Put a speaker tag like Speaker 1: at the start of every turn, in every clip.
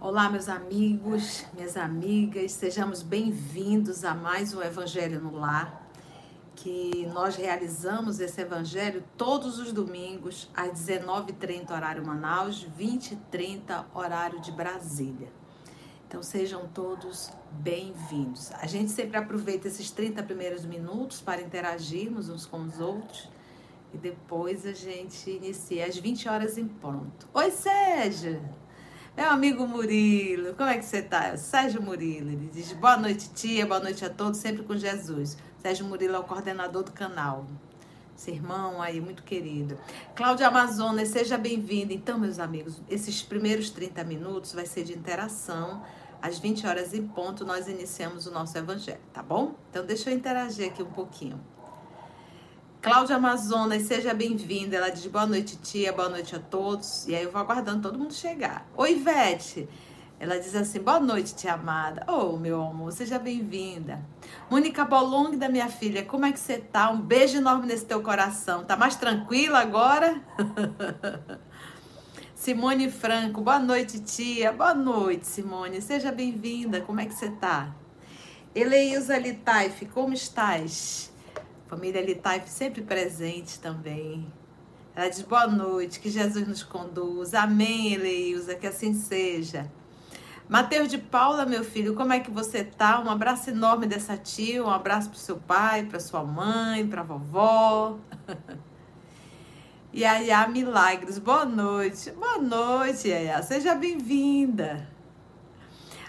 Speaker 1: Olá, meus amigos, minhas amigas, sejamos bem-vindos a mais um Evangelho no Lar, que nós realizamos esse Evangelho todos os domingos, às 19h30, horário Manaus, 20h30, horário de Brasília. Então sejam todos bem-vindos. A gente sempre aproveita esses 30 primeiros minutos para interagirmos uns com os outros e depois a gente inicia às 20 horas em ponto. Oi, Sérgio! Meu amigo Murilo, como é que você tá? Sérgio Murilo, ele diz boa noite, tia, boa noite a todos, sempre com Jesus. Sérgio Murilo é o coordenador do canal. Esse irmão aí, muito querido. Cláudia Amazonas, seja bem-vinda. Então, meus amigos, esses primeiros 30 minutos vai ser de interação. Às 20 horas em ponto, nós iniciamos o nosso evangelho, tá bom? Então, deixa eu interagir aqui um pouquinho. Cláudia Amazonas, seja bem-vinda. Ela diz boa noite, tia, boa noite a todos. E aí eu vou aguardando todo mundo chegar. Oi, Ivete. Ela diz assim: boa noite, tia amada. Oh, meu amor, seja bem-vinda. Mônica Bolong, da minha filha, como é que você tá? Um beijo enorme nesse teu coração. Tá mais tranquila agora? Simone Franco, boa noite, tia. Boa noite, Simone. Seja bem-vinda. Como é que você tá? Eleilza Litaif, como estás? Família Litaif sempre presente também. Ela diz boa noite, que Jesus nos conduza. Amém, Eleilza, que assim seja. Mateus de Paula, meu filho, como é que você tá? Um abraço enorme dessa tia, um abraço pro seu pai, pra sua mãe, pra vovó. Yaya Milagres, boa noite. Boa noite, Yaya. Seja bem-vinda.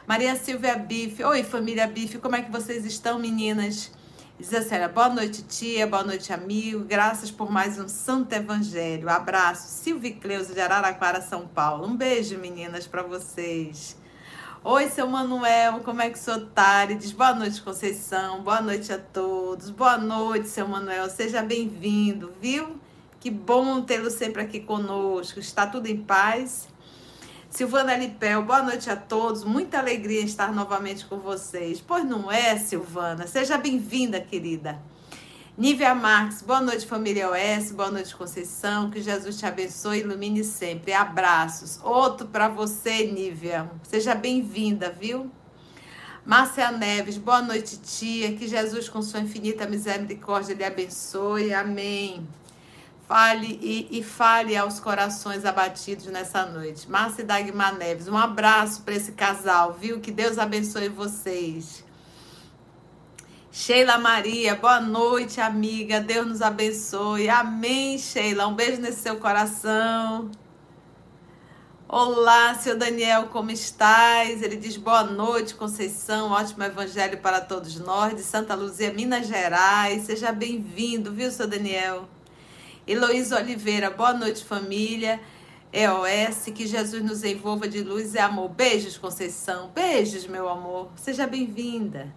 Speaker 1: Maria Silvia Bife. Oi, família Bife, como é que vocês estão, meninas? Diz a senhora, boa noite, tia, boa noite, amigo. Graças por mais um Santo Evangelho. Abraço. Silvia Cleusa de Araraquara, São Paulo. Um beijo, meninas, para vocês. Oi, seu Manuel, como é que o senhor tá? Ele diz boa noite, Conceição. Boa noite a todos. Boa noite, seu Manuel. Seja bem-vindo, viu? Que bom tê-lo sempre aqui conosco. Está tudo em paz? Silvana Lipel, boa noite a todos. Muita alegria estar novamente com vocês. Pois não é, Silvana? Seja bem-vinda, querida. Nívia Marques, boa noite, família OS. Boa noite, Conceição. Que Jesus te abençoe e ilumine sempre. Abraços. Outro para você, Nívia. Seja bem-vinda, viu? Márcia Neves, boa noite, tia. Que Jesus, com sua infinita misericórdia, lhe abençoe. Amém. Fale e, e, fale aos corações abatidos nessa noite. Márcia e Dagmar Neves, um abraço para esse casal, viu? Que Deus abençoe vocês. Sheila Maria, boa noite, amiga. Deus nos abençoe. Amém, Sheila. Um beijo nesse seu coração. Olá, seu Daniel, como estás? Ele diz boa noite, Conceição. Ótimo evangelho para todos nós, de Santa Luzia, Minas Gerais. Seja bem-vindo, viu, seu Daniel? Heloísa Oliveira, boa noite, família. EOS, que Jesus nos envolva de luz e amor. Beijos, Conceição. Beijos, meu amor. Seja bem-vinda.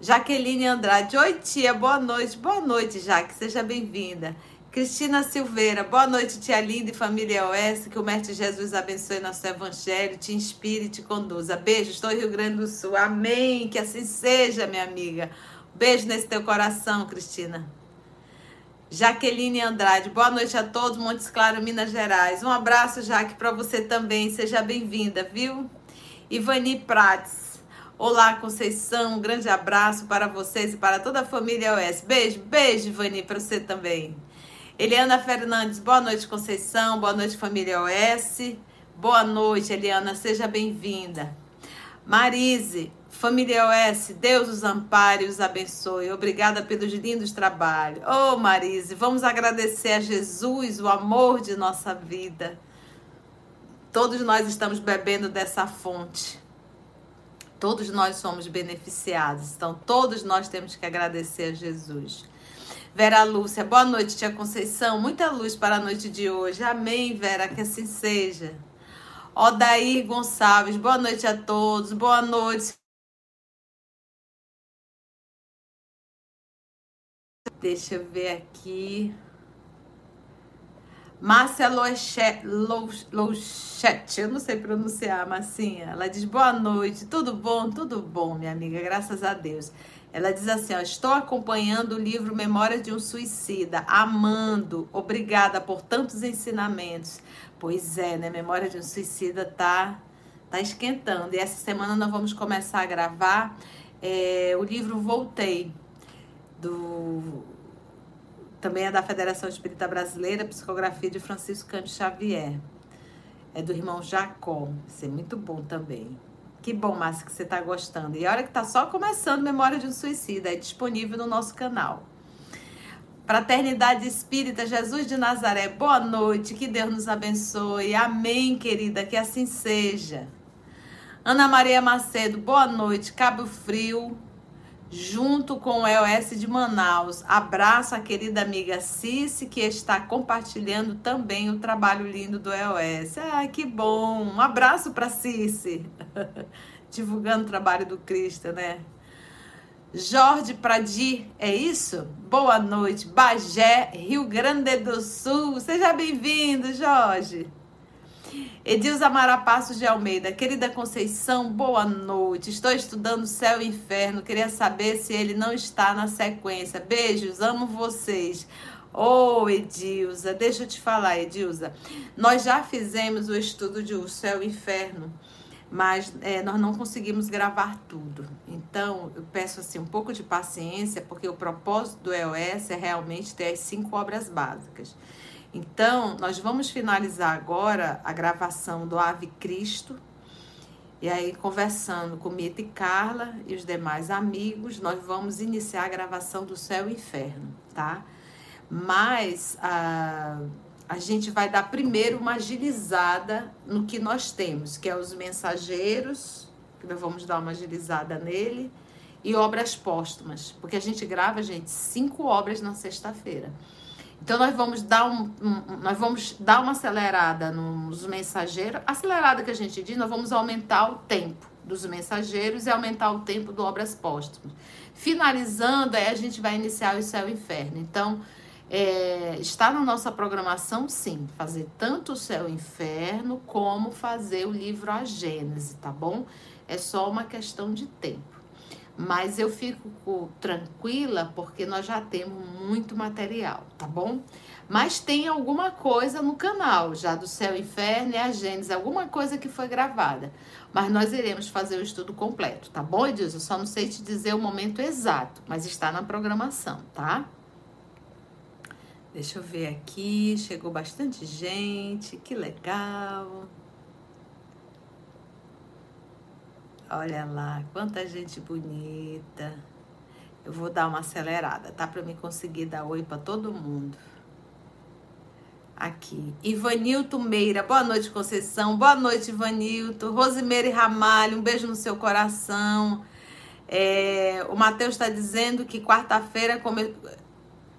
Speaker 1: Jaqueline Andrade, oi tia, boa noite. Boa noite, Jaque, seja bem-vinda. Cristina Silveira, boa noite, tia linda e família EOS. Que o Mestre Jesus abençoe nosso evangelho, te inspire e te conduza. Beijos, estou em Rio Grande do Sul. Amém. Que assim seja, minha amiga. Beijo nesse teu coração, Cristina. Jaqueline Andrade, boa noite a todos, Montes Claros, Minas Gerais. Um abraço, Jaque, para você também, seja bem-vinda, viu? Ivani Prates, olá, Conceição, um grande abraço para vocês e para toda a família OS. Beijo, beijo, Ivani, para você também. Eliana Fernandes, boa noite, Conceição, boa noite, família OS. Boa noite, Eliana, seja bem-vinda. Marise, Família OS, Deus os ampare e os abençoe. Obrigada pelos lindos trabalhos. Oh, Marise, vamos agradecer a Jesus, o amor de nossa vida. Todos nós estamos bebendo dessa fonte. Todos nós somos beneficiados. Então, todos nós temos que agradecer a Jesus. Vera Lúcia, boa noite, tia Conceição. Muita luz para a noite de hoje. Amém, Vera, que assim seja. Odair Gonçalves, boa noite a todos. Boa noite, Deixa eu ver aqui. Márcia Louchete, eu não sei pronunciar, Marcinha. Ela diz boa noite, tudo bom? Tudo bom, minha amiga, graças a Deus. Ela diz assim: ó, Estou acompanhando o livro Memória de um Suicida, amando, obrigada por tantos ensinamentos. Pois é, né? Memória de um Suicida tá, tá esquentando. E essa semana nós vamos começar a gravar é, o livro Voltei, do também é da Federação Espírita Brasileira, psicografia de Francisco Cândido Xavier. É do irmão Jacó. Isso é muito bom também. Que bom, Márcia, que você está gostando. E olha que está só começando Memória de um Suicida. É disponível no nosso canal. Fraternidade Espírita Jesus de Nazaré, boa noite, que Deus nos abençoe. Amém, querida, que assim seja. Ana Maria Macedo, boa noite. Cabo Frio, junto com o EOS de Manaus. Abraço a querida amiga Cici, que está compartilhando também o trabalho lindo do EOS. Ah, que bom! Um abraço para Cici, divulgando o trabalho do Cristo, né? Jorge Pradi, é isso? Boa noite, Bagé, Rio Grande do Sul. Seja bem-vindo, Jorge. Edilza Marapassos de Almeida, querida Conceição, boa noite. Estou estudando Céu e Inferno. Queria saber se ele não está na sequência. Beijos, amo vocês. Ô, oh, Edilza, deixa eu te falar, Edilza. Nós já fizemos o estudo de O Céu e Inferno, mas é, nós não conseguimos gravar tudo. Então, eu peço assim um pouco de paciência, porque o propósito do EOS é realmente ter as cinco obras básicas. Então, nós vamos finalizar agora a gravação do Ave Cristo. E aí, conversando com Mita e Carla e os demais amigos, nós vamos iniciar a gravação do Céu e Inferno, tá? Mas a, a gente vai dar primeiro uma agilizada no que nós temos, que é os mensageiros, que nós vamos dar uma agilizada nele, e obras póstumas, porque a gente grava, gente, cinco obras na sexta-feira. Então nós vamos dar um, um, nós vamos dar uma acelerada nos mensageiros, acelerada que a gente diz, nós vamos aumentar o tempo dos mensageiros e aumentar o tempo do obras póstumas. Finalizando, aí a gente vai iniciar o céu e o inferno. Então, é, está na nossa programação, sim, fazer tanto o céu e o inferno como fazer o livro A Gênese, tá bom? É só uma questão de tempo. Mas eu fico tranquila porque nós já temos muito material, tá bom? Mas tem alguma coisa no canal, já do Céu e Inferno e a Gênesis, alguma coisa que foi gravada. Mas nós iremos fazer o estudo completo, tá bom, Edilson? Eu só não sei te dizer o momento exato, mas está na programação, tá? Deixa eu ver aqui, chegou bastante gente, que legal. Olha lá, quanta gente bonita. Eu vou dar uma acelerada, tá? Para me conseguir dar oi para todo mundo. Aqui. Ivanilton Meira, boa noite, Conceição. Boa noite, Ivanilton. Rosimeire Ramalho, um beijo no seu coração. É, o Matheus está dizendo que quarta-feira come...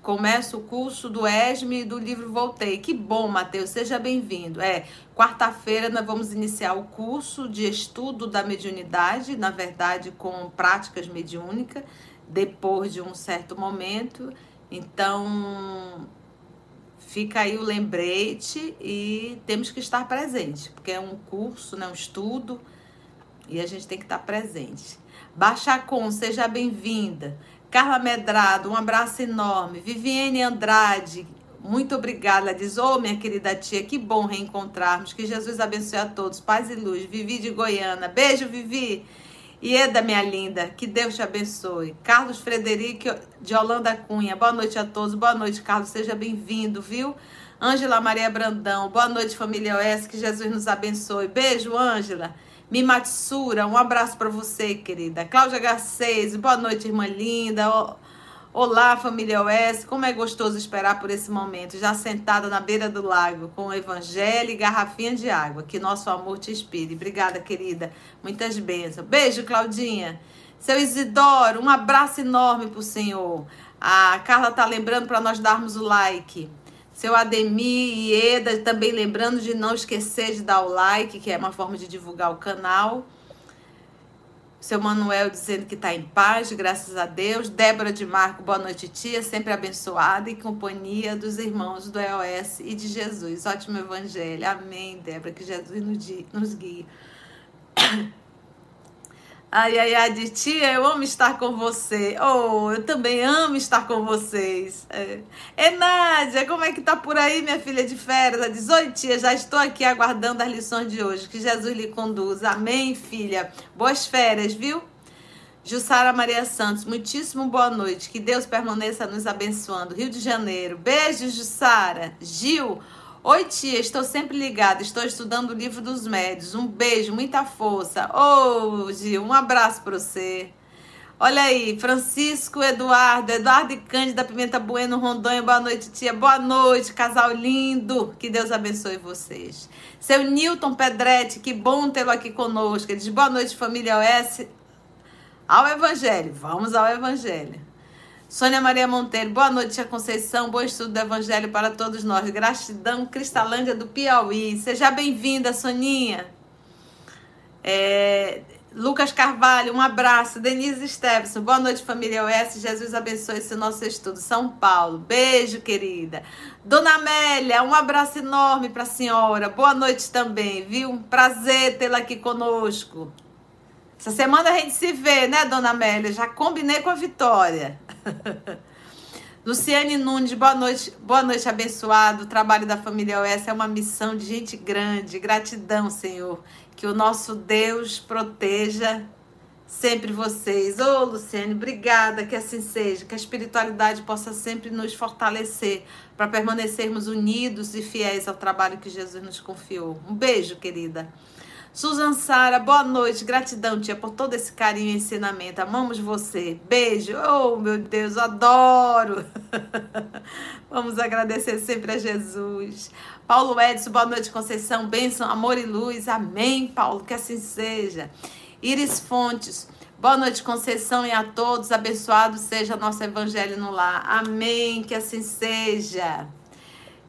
Speaker 1: Começa o curso do ESME e do livro Voltei. Que bom, Matheus, seja bem-vindo. É, quarta-feira nós vamos iniciar o curso de estudo da mediunidade, na verdade, com práticas mediúnicas, depois de um certo momento. Então, fica aí o lembrete e temos que estar presente, porque é um curso, né, um estudo, e a gente tem que estar presente. Baixa com, seja bem-vinda. Carla Medrado, um abraço enorme. Viviane Andrade, muito obrigada. Ela diz: Ô, oh, minha querida tia, que bom reencontrarmos. Que Jesus abençoe a todos. Paz e luz. Vivi de Goiânia. Beijo, Vivi. Ieda, minha linda, que Deus te abençoe. Carlos Frederico de Holanda Cunha, boa noite a todos. Boa noite, Carlos, seja bem-vindo, viu? Ângela Maria Brandão, boa noite, família OS, que Jesus nos abençoe. Beijo, Ângela. Mimatsura, um abraço para você, querida. Cláudia Garcês, boa noite, irmã linda. Olá, família OS. Como é gostoso esperar por esse momento, já sentada na beira do lago, com o evangelho e garrafinha de água. Que nosso amor te inspire. Obrigada, querida. Muitas bênçãos. Beijo, Claudinha. Seu Isidoro, um abraço enorme pro Senhor. A Carla tá lembrando para nós darmos o like. Seu Ademir e Eda, também lembrando de não esquecer de dar o like, que é uma forma de divulgar o canal. Seu Manuel dizendo que está em paz, graças a Deus. Débora de Marco, boa noite, tia. Sempre abençoada e companhia dos irmãos do EOS e de Jesus. Ótimo evangelho. Amém, Débora. Que Jesus nos guie. Ai, ai, ai, de tia, eu amo estar com você. Oh, eu também amo estar com vocês. É, é Nádia, como é que tá por aí, minha filha de férias? Ela diz, oi tia, já estou aqui aguardando as lições de hoje. Que Jesus lhe conduza. Amém, filha. Boas férias, viu? Jussara Maria Santos, muitíssimo boa noite. Que Deus permaneça nos abençoando. Rio de Janeiro. Beijo, Jussara. Gil, Oi, tia, estou sempre ligada. Estou estudando o livro dos médios. Um beijo, muita força. Ô, oh, Gil, um abraço para você. Olha aí, Francisco Eduardo, Eduardo e Cândida Pimenta Bueno, Rondônia. Boa noite, tia. Boa noite, casal lindo. Que Deus abençoe vocês. Seu Newton Pedretti, que bom tê-lo aqui conosco. Ele diz: Boa noite, família OS. Ao Evangelho. Vamos ao Evangelho. Sônia Maria Monteiro, boa noite, Tia Conceição. Bom estudo do Evangelho para todos nós. Gratidão, Cristalândia do Piauí. Seja bem-vinda, Soninha. É, Lucas Carvalho, um abraço. Denise Stevenson, boa noite, família OS. Jesus abençoe esse nosso estudo. São Paulo, beijo, querida. Dona Amélia, um abraço enorme para a senhora. Boa noite também, viu? Prazer tê-la aqui conosco. Essa semana a gente se vê, né, Dona Amélia? Já combinei com a Vitória. Luciane Nunes, boa noite, boa noite, abençoado. O trabalho da família OS é uma missão de gente grande. Gratidão, Senhor. Que o nosso Deus proteja sempre vocês. Ô, oh, Luciane, obrigada, que assim seja. Que a espiritualidade possa sempre nos fortalecer para permanecermos unidos e fiéis ao trabalho que Jesus nos confiou. Um beijo, querida. Susan Sara, boa noite. Gratidão, tia, por todo esse carinho e ensinamento. Amamos você. Beijo. Oh, meu Deus, adoro. Vamos agradecer sempre a Jesus. Paulo Edson, boa noite, Conceição. Bênção, amor e luz. Amém, Paulo. Que assim seja. Iris Fontes. Boa noite, Conceição, e a todos. Abençoado seja nosso evangelho no lar. Amém. Que assim seja.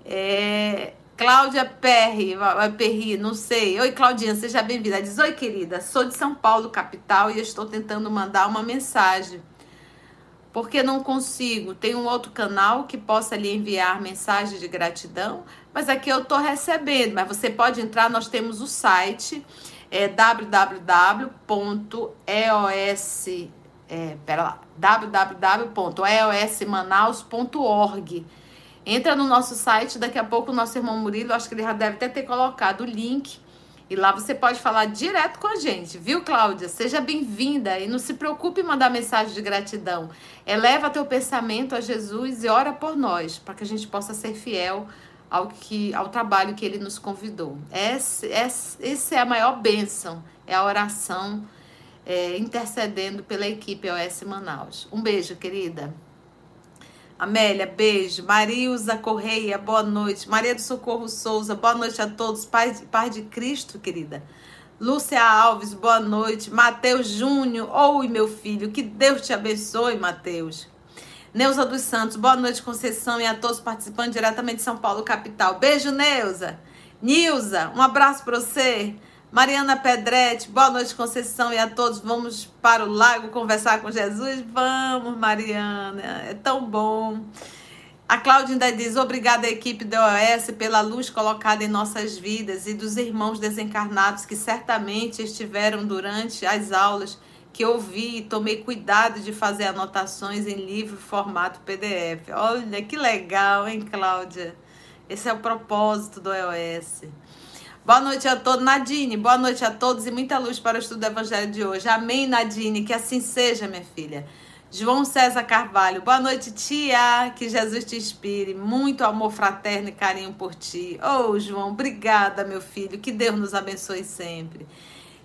Speaker 1: É, Cláudia Perry, Perry, não sei. Oi, Claudinha, seja bem-vinda. Diz: Oi, querida, sou de São Paulo, capital, e estou tentando mandar uma mensagem. Porque não consigo. Tem um outro canal que possa lhe enviar mensagem de gratidão, mas aqui eu estou recebendo. Mas você pode entrar, nós temos o site é www.eos é, pera lá, www.eosmanaus.org Entra no nosso site, daqui a pouco o nosso irmão Murilo, acho que ele já deve até ter colocado o link. E lá você pode falar direto com a gente, viu, Cláudia? Seja bem-vinda e não se preocupe em mandar mensagem de gratidão. Eleva teu pensamento a Jesus e ora por nós, para que a gente possa ser fiel ao, que, ao trabalho que ele nos convidou. Essa, é a maior bênção, é a oração é, intercedendo pela equipe OS Manaus. Um beijo, querida. Amélia, beijo. Marilza Correia, boa noite. Maria do Socorro Souza, boa noite a todos. Paz de Cristo, querida. Lúcia Alves, boa noite. Mateus Júnior, oi meu filho, que Deus te abençoe, Mateus. Neuza dos Santos, boa noite, Conceição, e a todos participando diretamente de São Paulo, capital. Beijo, Neuza. Nilza, um abraço para você. Mariana Pedretti, boa noite, Conceição, e a todos. Vamos para o lago conversar com Jesus? Vamos, Mariana, é tão bom. A Cláudia ainda diz: obrigada, equipe da OS, pela luz colocada em nossas vidas e dos irmãos desencarnados que certamente estiveram durante as aulas que ouvi e tomei cuidado de fazer anotações em livro formato PDF. Olha que legal, hein, Cláudia? Esse é o propósito do EOS. Boa noite a todos. Nadine, boa noite a todos e muita luz para o estudo do Evangelho de hoje. Amém, Nadine. Que assim seja, minha filha. João César Carvalho, boa noite, tia. Que Jesus te inspire. Muito amor fraterno e carinho por ti. Oh, João, obrigada, meu filho. Que Deus nos abençoe sempre.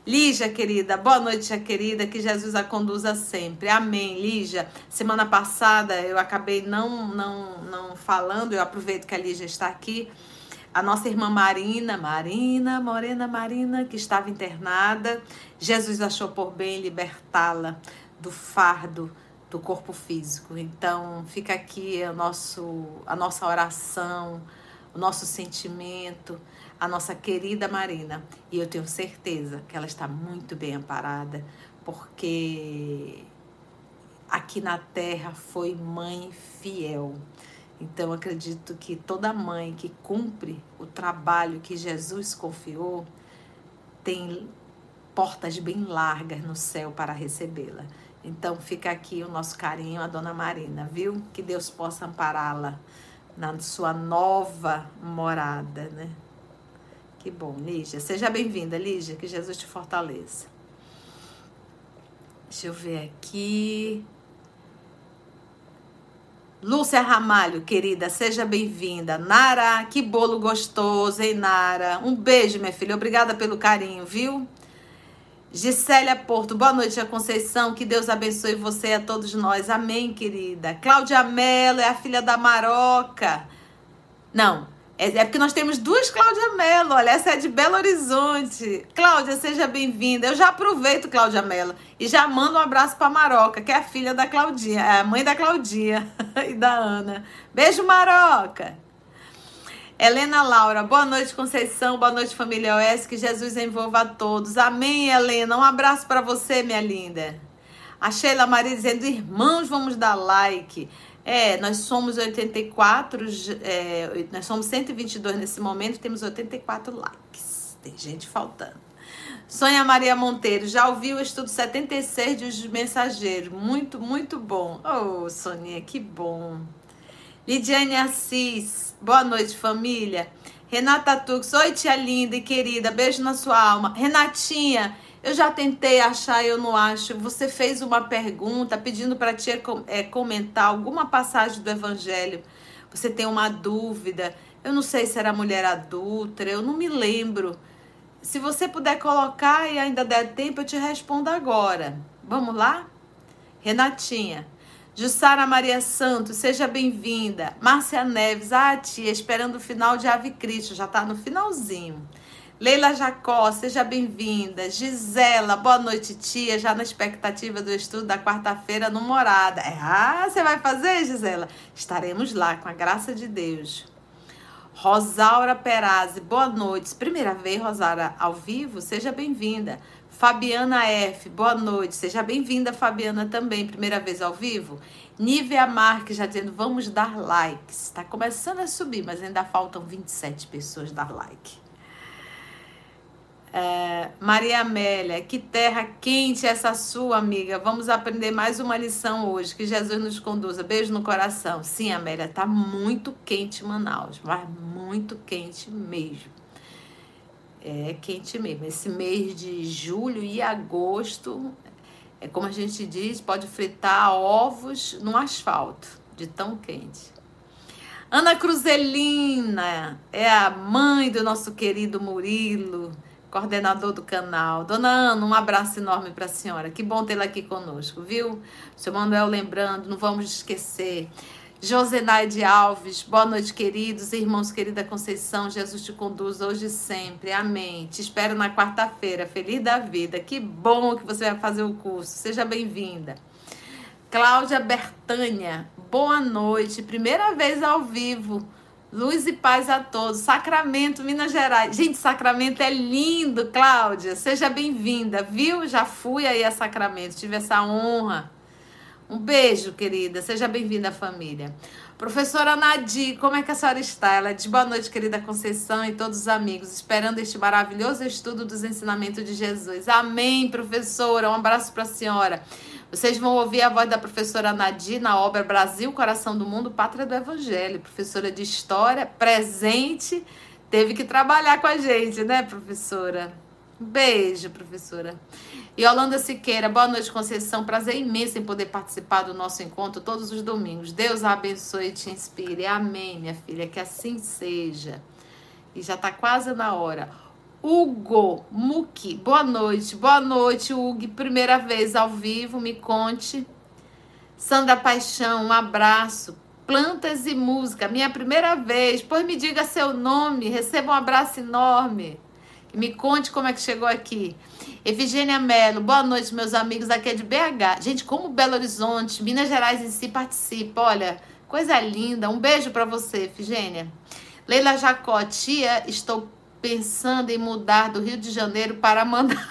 Speaker 1: Lígia, querida, boa noite, tia querida, que Jesus a conduza sempre. Amém, Lígia. Semana passada eu acabei não, não, não falando, eu aproveito que a Lígia está aqui a nossa irmã Marina, Marina, Morena Marina, que estava internada. Jesus achou por bem libertá-la do fardo do corpo físico. Então, fica aqui a, nosso, a nossa oração, o nosso sentimento, a nossa querida Marina. E eu tenho certeza que ela está muito bem amparada porque aqui na terra foi mãe fiel. Então acredito que toda mãe que cumpre o trabalho que Jesus confiou tem portas bem largas no céu para recebê-la. Então fica aqui o nosso carinho a dona Marina, viu? Que Deus possa ampará-la na sua nova morada, né? Que bom, Lígia. Seja bem-vinda, Lígia, que Jesus te fortaleça. Deixa eu ver aqui. Lúcia Ramalho, querida, seja bem-vinda. Nara, que bolo gostoso, hein, Nara? Um beijo, minha filha. Obrigada pelo carinho, viu? Gisélia Porto, boa noite, a Conceição. Que Deus abençoe você e a todos nós. Amém, querida. Cláudia Mello é a filha da Maroca. Não, é, é, porque nós temos duas Cláudia Mello. Olha, essa é de Belo Horizonte. Cláudia, seja bem-vinda. Eu já aproveito, Cláudia Mello, e já mando um abraço para Maroca, que é a filha da Claudinha, é a mãe da Claudinha e da Ana. Beijo, Maroca. Helena Laura, boa noite, Conceição, boa noite, família OS, que Jesus envolva a todos. Amém, Helena. Um abraço para você, minha linda. A Sheila Maria dizendo, irmãos, vamos dar like. É, nós somos 84, é, nós somos 122 nesse momento, temos 84 likes. Tem gente faltando. Sônia Maria Monteiro, já ouviu o estudo 76 de Mensageiros? Muito, muito bom. Oh, Soninha, que bom. Lidiane Assis, boa noite, família. Renata Tux, oi, tia linda e querida, beijo na sua alma. Renatinha, eu já tentei achar, eu não acho. Você fez uma pergunta pedindo para tia é, comentar alguma passagem do Evangelho. Você tem uma dúvida. Eu não sei se era mulher adulta, eu não me lembro. Se você puder colocar e ainda der tempo, eu te respondo agora. Vamos lá? Renatinha. Jussara Maria Santos, seja bem-vinda. Márcia Neves, ah, tia, esperando o final de Ave Cristo, já está no finalzinho. Leila Jacó, seja bem-vinda. Gisela, boa noite, tia. Já na expectativa do estudo da quarta-feira no Morada. É, ah, você vai fazer, Gisela? Estaremos lá, com a graça de Deus. Rosaura Perazzi, boa noite. Primeira vez, Rosaura, ao vivo? Seja bem-vinda. Fabiana F, boa noite. Seja bem-vinda, Fabiana, também. Primeira vez ao vivo. Nívia Marques já dizendo, vamos dar likes. Está começando a subir, mas ainda faltam 27 pessoas dar like. É, Maria Amélia, que terra quente essa sua, amiga. Vamos aprender mais uma lição hoje. Que Jesus nos conduza. Beijo no coração. Sim, Amélia, tá muito quente Manaus, mas muito quente mesmo. É quente mesmo. Esse mês de julho e agosto, é como a gente diz, pode fritar ovos no asfalto, de tão quente. Ana Cruzelina é a mãe do nosso querido Murilo coordenador do canal. Dona Ana, um abraço enorme para a senhora. Que bom tê-la aqui conosco, viu? Seu Manuel lembrando, não vamos esquecer. Josenaide Alves, boa noite, queridos, irmãos, querida Conceição, Jesus te conduz hoje e sempre, amém. Te espero na quarta-feira, feliz da vida, que bom que você vai fazer o curso, seja bem-vinda. Cláudia Bertânia, boa noite, primeira vez ao vivo, Luz e paz a todos. Sacramento, Minas Gerais. Gente, Sacramento é lindo, Cláudia. Seja bem-vinda, viu? Já fui aí a Sacramento, tive essa honra. Um beijo, querida. Seja bem-vinda, família. Professora Nadir, como é que a senhora está? Ela diz boa noite, querida Conceição e todos os amigos, esperando este maravilhoso estudo dos ensinamentos de Jesus. Amém, professora. Um abraço para a senhora. Vocês vão ouvir a voz da professora Nadir na obra Brasil, Coração do Mundo, Pátria do Evangelho. Professora de História, presente, teve que trabalhar com a gente, né, professora? Beijo, professora. E Yolanda Siqueira, boa noite, Conceição. Prazer imenso em poder participar do nosso encontro todos os domingos. Deus a abençoe e te inspire. Amém, minha filha, que assim seja. E já está quase na hora. Hugo Muki, boa noite, boa noite, Hugo. Primeira vez ao vivo, me conte. Sandra Paixão, um abraço. Plantas e música, minha primeira vez. Pois me diga seu nome, receba um abraço enorme. Me conte como é que chegou aqui. Efigênia Melo, boa noite, meus amigos. Aqui é de BH. Gente, como Belo Horizonte, Minas Gerais em si participa. Olha, coisa linda. Um beijo para você, Efigênia. Leila Jacó, tia, estou pensando em mudar do Rio de Janeiro para Manaus.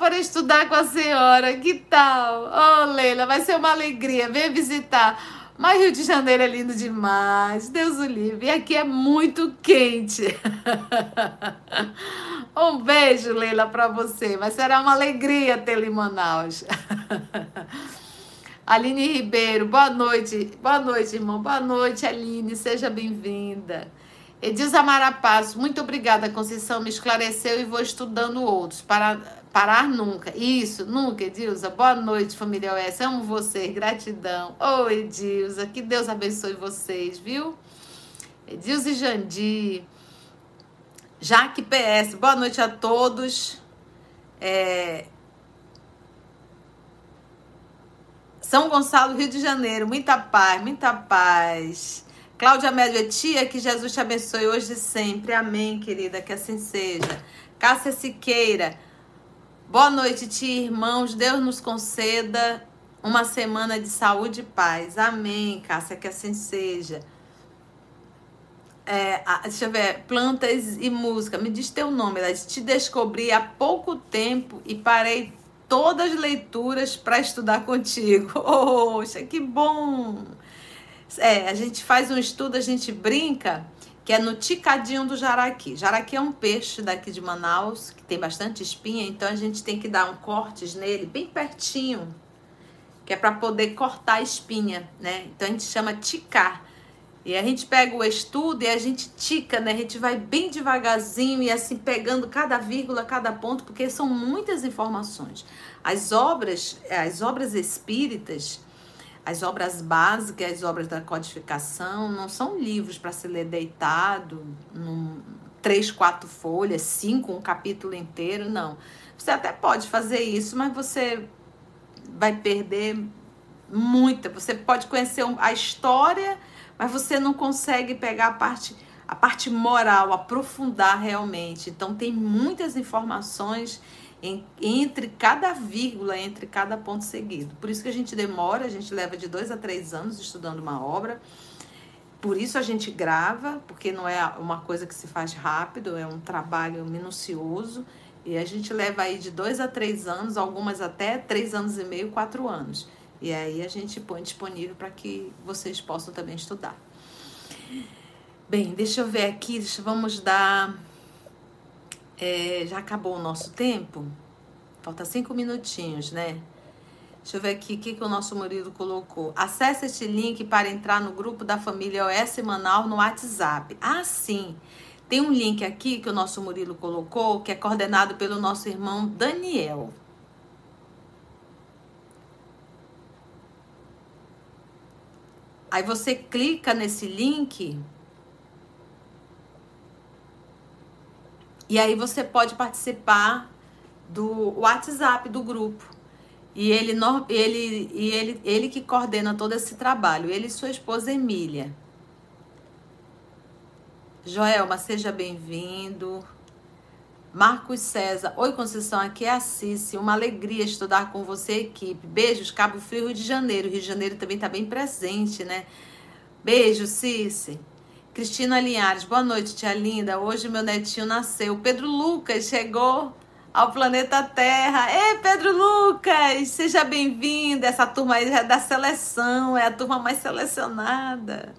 Speaker 1: para estudar com a senhora. Que tal? Oh, Leila, vai ser uma alegria. Vem visitar. Mas Rio de Janeiro é lindo demais. Deus o livre. E aqui é muito quente. um beijo, Leila, para você. Mas será uma alegria tê-la em Manaus. Aline Ribeiro, boa noite. Boa noite, irmão. Boa noite, Aline. Seja bem-vinda. Edilza Marapaz, muito obrigada, Conceição. Me esclareceu e vou estudando outros. Para, parar nunca. Isso, nunca, Edilza. Boa noite, família OS. Amo vocês. Gratidão. Ô, oh, Edilza, que Deus abençoe vocês, viu? Edilza e Jandir. Jaque PS, boa noite a todos. É... São Gonçalo, Rio de Janeiro, muita paz, muita paz. Cláudia Média, tia, que Jesus te abençoe hoje e sempre. Amém, querida, que assim seja. Cássia Siqueira, boa noite, tia, irmãos. Deus nos conceda uma semana de saúde e paz. Amém, Cássia, que assim seja. É, deixa eu ver, plantas e música. Me diz teu nome, ela te descobri há pouco tempo e parei todas as leituras para estudar contigo. Poxa, que bom! É, a gente faz um estudo, a gente brinca, que é no ticadinho do jaraqui. Jaraqui é um peixe daqui de Manaus, que tem bastante espinha, então a gente tem que dar um cortes nele bem pertinho, que é para poder cortar a espinha, né? Então a gente chama ticar. E a gente pega o estudo e a gente tica, né? A gente vai bem devagarzinho e assim pegando cada vírgula, cada ponto, porque são muitas informações. As obras, as obras espíritas, as obras básicas, as obras da codificação, não são livros para se ler deitado, num, três, quatro folhas, cinco, um capítulo inteiro, não. Você até pode fazer isso, mas você vai perder muita. Você pode conhecer a história, mas você não consegue pegar a parte a parte moral, aprofundar realmente. Então tem muitas informações em, entre cada vírgula, entre cada ponto seguido. Por isso que a gente demora, a gente leva de dois a três anos estudando uma obra. Por isso a gente grava, porque não é uma coisa que se faz rápido, é um trabalho minucioso. E a gente leva aí de dois a três anos, algumas até três anos e meio, quatro anos. E aí a gente põe disponível para que vocês possam também estudar. Bem, deixa eu ver aqui, vamos dar é, já acabou o nosso tempo? Falta cinco minutinhos, né? Deixa eu ver aqui o que, que o nosso Murilo colocou. Acesse este link para entrar no grupo da família OS Manaus no WhatsApp. Ah, sim. Tem um link aqui que o nosso Murilo colocou, que é coordenado pelo nosso irmão Daniel. Aí você clica nesse link E aí você pode participar do WhatsApp do grupo. E ele, ele, e ele, ele que coordena todo esse trabalho, ele e sua esposa Emília. Joelma, seja bem-vindo. Marcos César, oi Conceição, aqui é a Cici, uma alegria estudar com você, equipe. Beijos, Cabo Frio, Rio de Janeiro. Rio de Janeiro também está bem presente, né? Beijo, Cici. Cristina Linhares, boa noite, tia linda. Hoje meu netinho nasceu. Pedro Lucas chegou ao planeta Terra. Ei, Pedro Lucas, seja bem-vindo. Essa turma aí é da seleção, é a turma mais selecionada.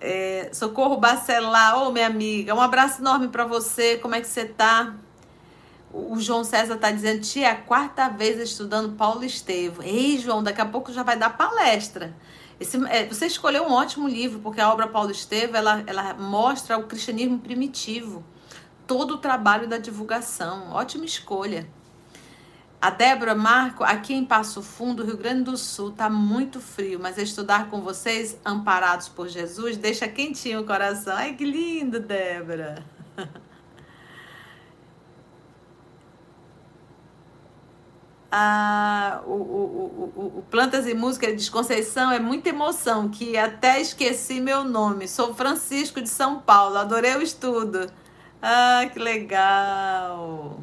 Speaker 1: É, Socorro Bacelar, ô oh, minha amiga, um abraço enorme para você. Como é que você tá? O João César tá dizendo, tia, é quarta vez estudando Paulo Estevo. Ei, João, daqui a pouco já vai dar palestra. Esse, é, você escolheu um ótimo livro, porque a obra Paulo Estevam, ela, ela mostra o cristianismo primitivo. Todo o trabalho da divulgação. Ótima escolha. A Débora Marco, aqui em Passo Fundo, Rio Grande do Sul, tá muito frio, mas estudar com vocês, amparados por Jesus, deixa quentinho o coração. Ai, que lindo, Débora. Ah, o, o, o, o, Plantas e Música de Conceição é muita emoção, que até esqueci meu nome. Sou Francisco de São Paulo, adorei o estudo. Ah, que legal!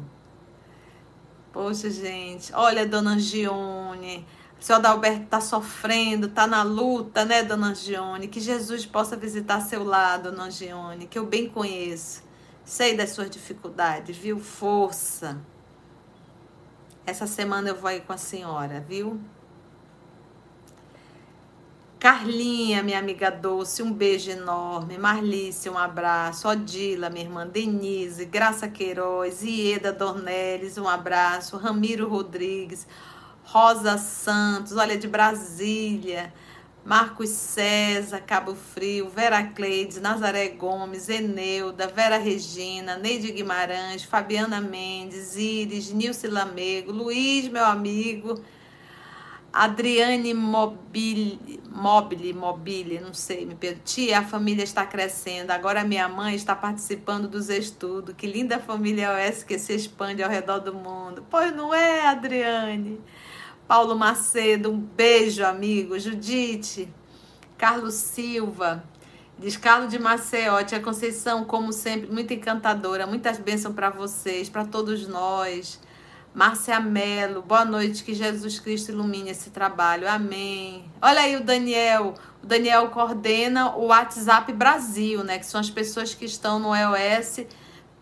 Speaker 1: Poxa, gente, olha, dona Angione, o senhor Adalberto está sofrendo, está na luta, né, dona Angione? Que Jesus possa visitar seu lado, dona Angione, que eu bem conheço. Sei das suas dificuldades, viu? Força. Essa semana eu vou aí com a senhora, viu? Carlinha, minha amiga doce, um beijo enorme. Marlice, um abraço. Odila, minha irmã Denise, Graça Queiroz, Ieda Dornelles, um abraço. Ramiro Rodrigues, Rosa Santos, olha de Brasília. Marcos César, Cabo Frio, Vera Cleides, Nazaré Gomes, Eneuda, Vera Regina, Neide Guimarães, Fabiana Mendes, Iris, Nilce Lamego, Luiz, meu amigo, Adriane Mobile, Mobile, Mobile, não sei, me perdi. a família está crescendo. Agora minha mãe está participando dos estudos. Que linda família é essa que se expande ao redor do mundo. Pois não é, Adriane? Paulo Macedo, um beijo, amigo. Judite, Carlos Silva, diz Carlos de Maceió, Tia Conceição, como sempre, muito encantadora. Muitas bênçãos para vocês, para todos nós. Márcia Mello, boa noite, que Jesus Cristo ilumine esse trabalho. Amém. Olha aí o Daniel. O Daniel coordena o WhatsApp Brasil, né? Que são as pessoas que estão no EOS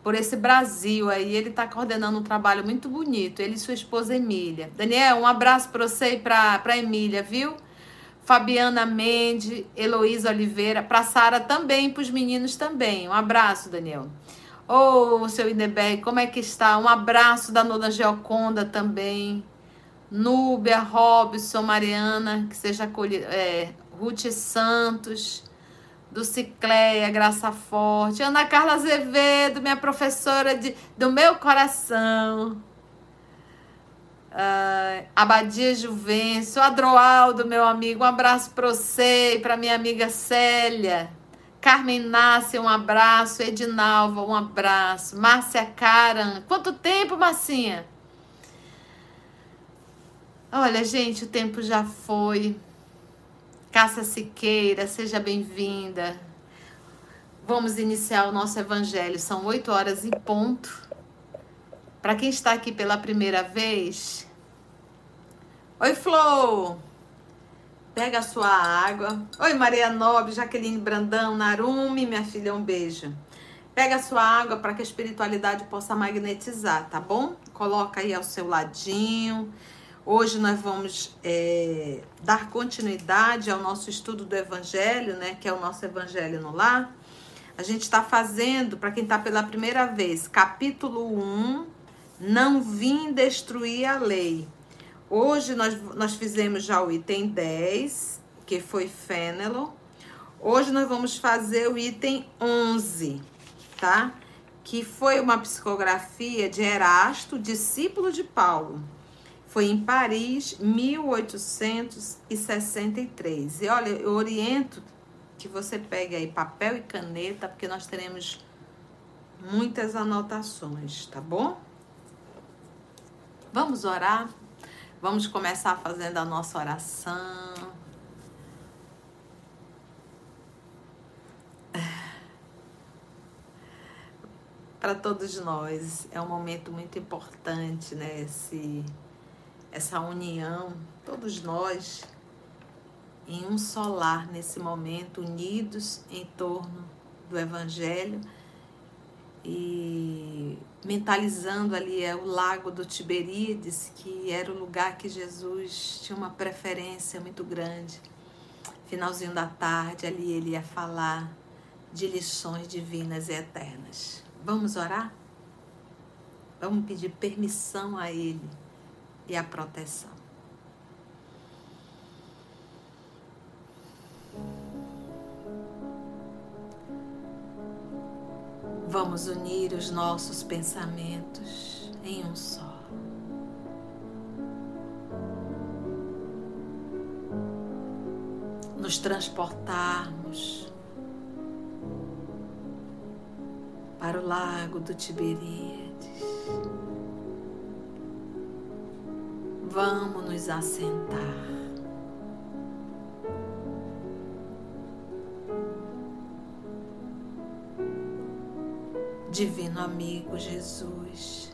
Speaker 1: por esse Brasil aí. Ele está coordenando um trabalho muito bonito. Ele e sua esposa Emília. Daniel, um abraço para você e para Emília, viu? Fabiana Mendes, Heloísa Oliveira, para Sara também, para os meninos também. Um abraço, Daniel. Ô, oh, seu Ineberg, como é que está? Um abraço da Nona Geoconda também. Núbia, Robson, Mariana, que seja acolhida. É, Ruth Santos. Cicleia, Graça Forte, Ana Carla Azevedo, minha professora de, do meu coração. Uh, Abadia Juvencio, Adroaldo, meu amigo, um abraço para você e para minha amiga Célia. Carmen Nácia, um abraço. Edinalva, um abraço. Márcia Caran, quanto tempo, Marcinha? Olha, gente, o tempo já foi. Cássia Siqueira, seja bem-vinda. Vamos iniciar o nosso evangelho. São oito horas em ponto. Para quem está aqui pela primeira vez. Oi, Flor! Pega a sua água. Oi, Maria Nobre, Jaqueline Brandão, Narumi, minha filha, um beijo. Pega a sua água para que a espiritualidade possa magnetizar, tá bom? Coloca aí ao seu ladinho. Hoje nós vamos é, dar continuidade ao nosso estudo do Evangelho, né? Que é o nosso Evangelho no Lar. A gente está fazendo, para quem está pela primeira vez, capítulo 1, Não Vim Destruir a Lei. Hoje nós, nós fizemos já o item 10, que foi Fênelo. Hoje nós vamos fazer o item 11, tá? Que foi uma psicografia de Erasto, discípulo de Paulo. Foi em Paris, 1863. E olha, eu oriento que você pegue aí papel e caneta, porque nós teremos muitas anotações, tá bom? Vamos orar? Vamos começar fazendo a nossa oração. Para todos nós é um momento muito importante, né? Esse essa união, todos nós em um só lar nesse momento, unidos em torno do Evangelho e mentalizando ali é o lago do Tiberíades, que era o lugar que Jesus tinha uma preferência muito grande. Finalzinho da tarde, ali ele ia falar de lições divinas e eternas. Vamos orar? Vamos pedir permissão a ele e a proteção. Vamos unir os nossos pensamentos em um só. Nos transportarmos para o lago do Tiberíades. Vamos nos assentar. Divino amigo Jesus,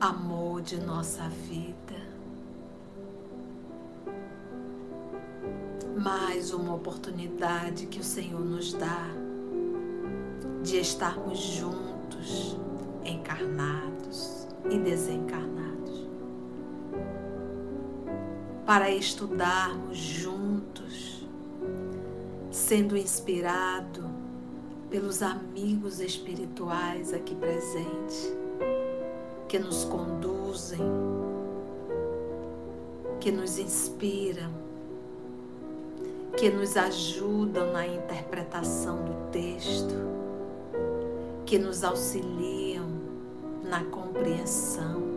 Speaker 1: amor de nossa vida, mais uma oportunidade que o Senhor nos dá de estarmos juntos, encarnados e desencarnados. Para estudarmos juntos, sendo inspirado pelos amigos espirituais aqui presentes, que nos conduzem, que nos inspiram, que nos ajudam na interpretação do texto, que nos auxiliam na compreensão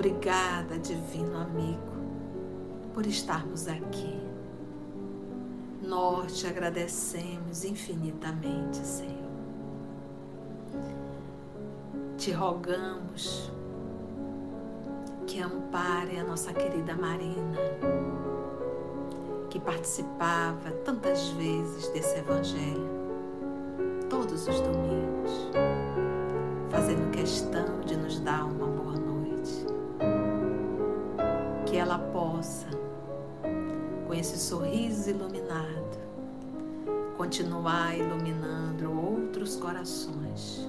Speaker 1: Obrigada, divino amigo, por estarmos aqui. Nós te agradecemos infinitamente, Senhor. Te rogamos que ampare a nossa querida Marina, que participava tantas vezes desse Evangelho, todos os domingos, fazendo questão de nos dar uma boa que ela possa, esse sorriso iluminado, continuar iluminando outros corações.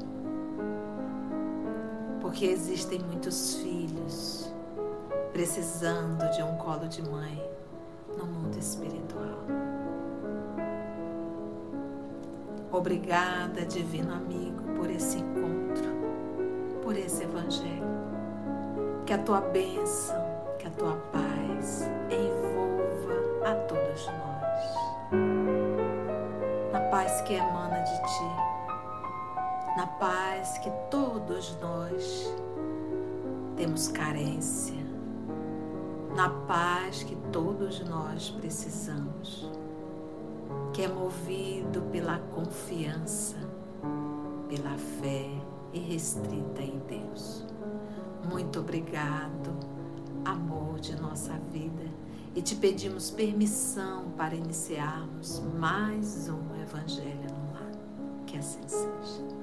Speaker 1: Porque existem muitos filhos precisando de um colo de mãe no mundo espiritual. Obrigada, Divino Amigo, por esse encontro, por esse Evangelho. Que a tua bênção que a tua paz envolva que emana de ti, na paz que todos nós temos carência, na paz que todos nós precisamos, que é movido pela confiança, pela fé irrestrita em Deus. Muito obrigado amor de nossa vida e te pedimos permissão para iniciarmos mais um Evangelho no Lar. Que assim seja.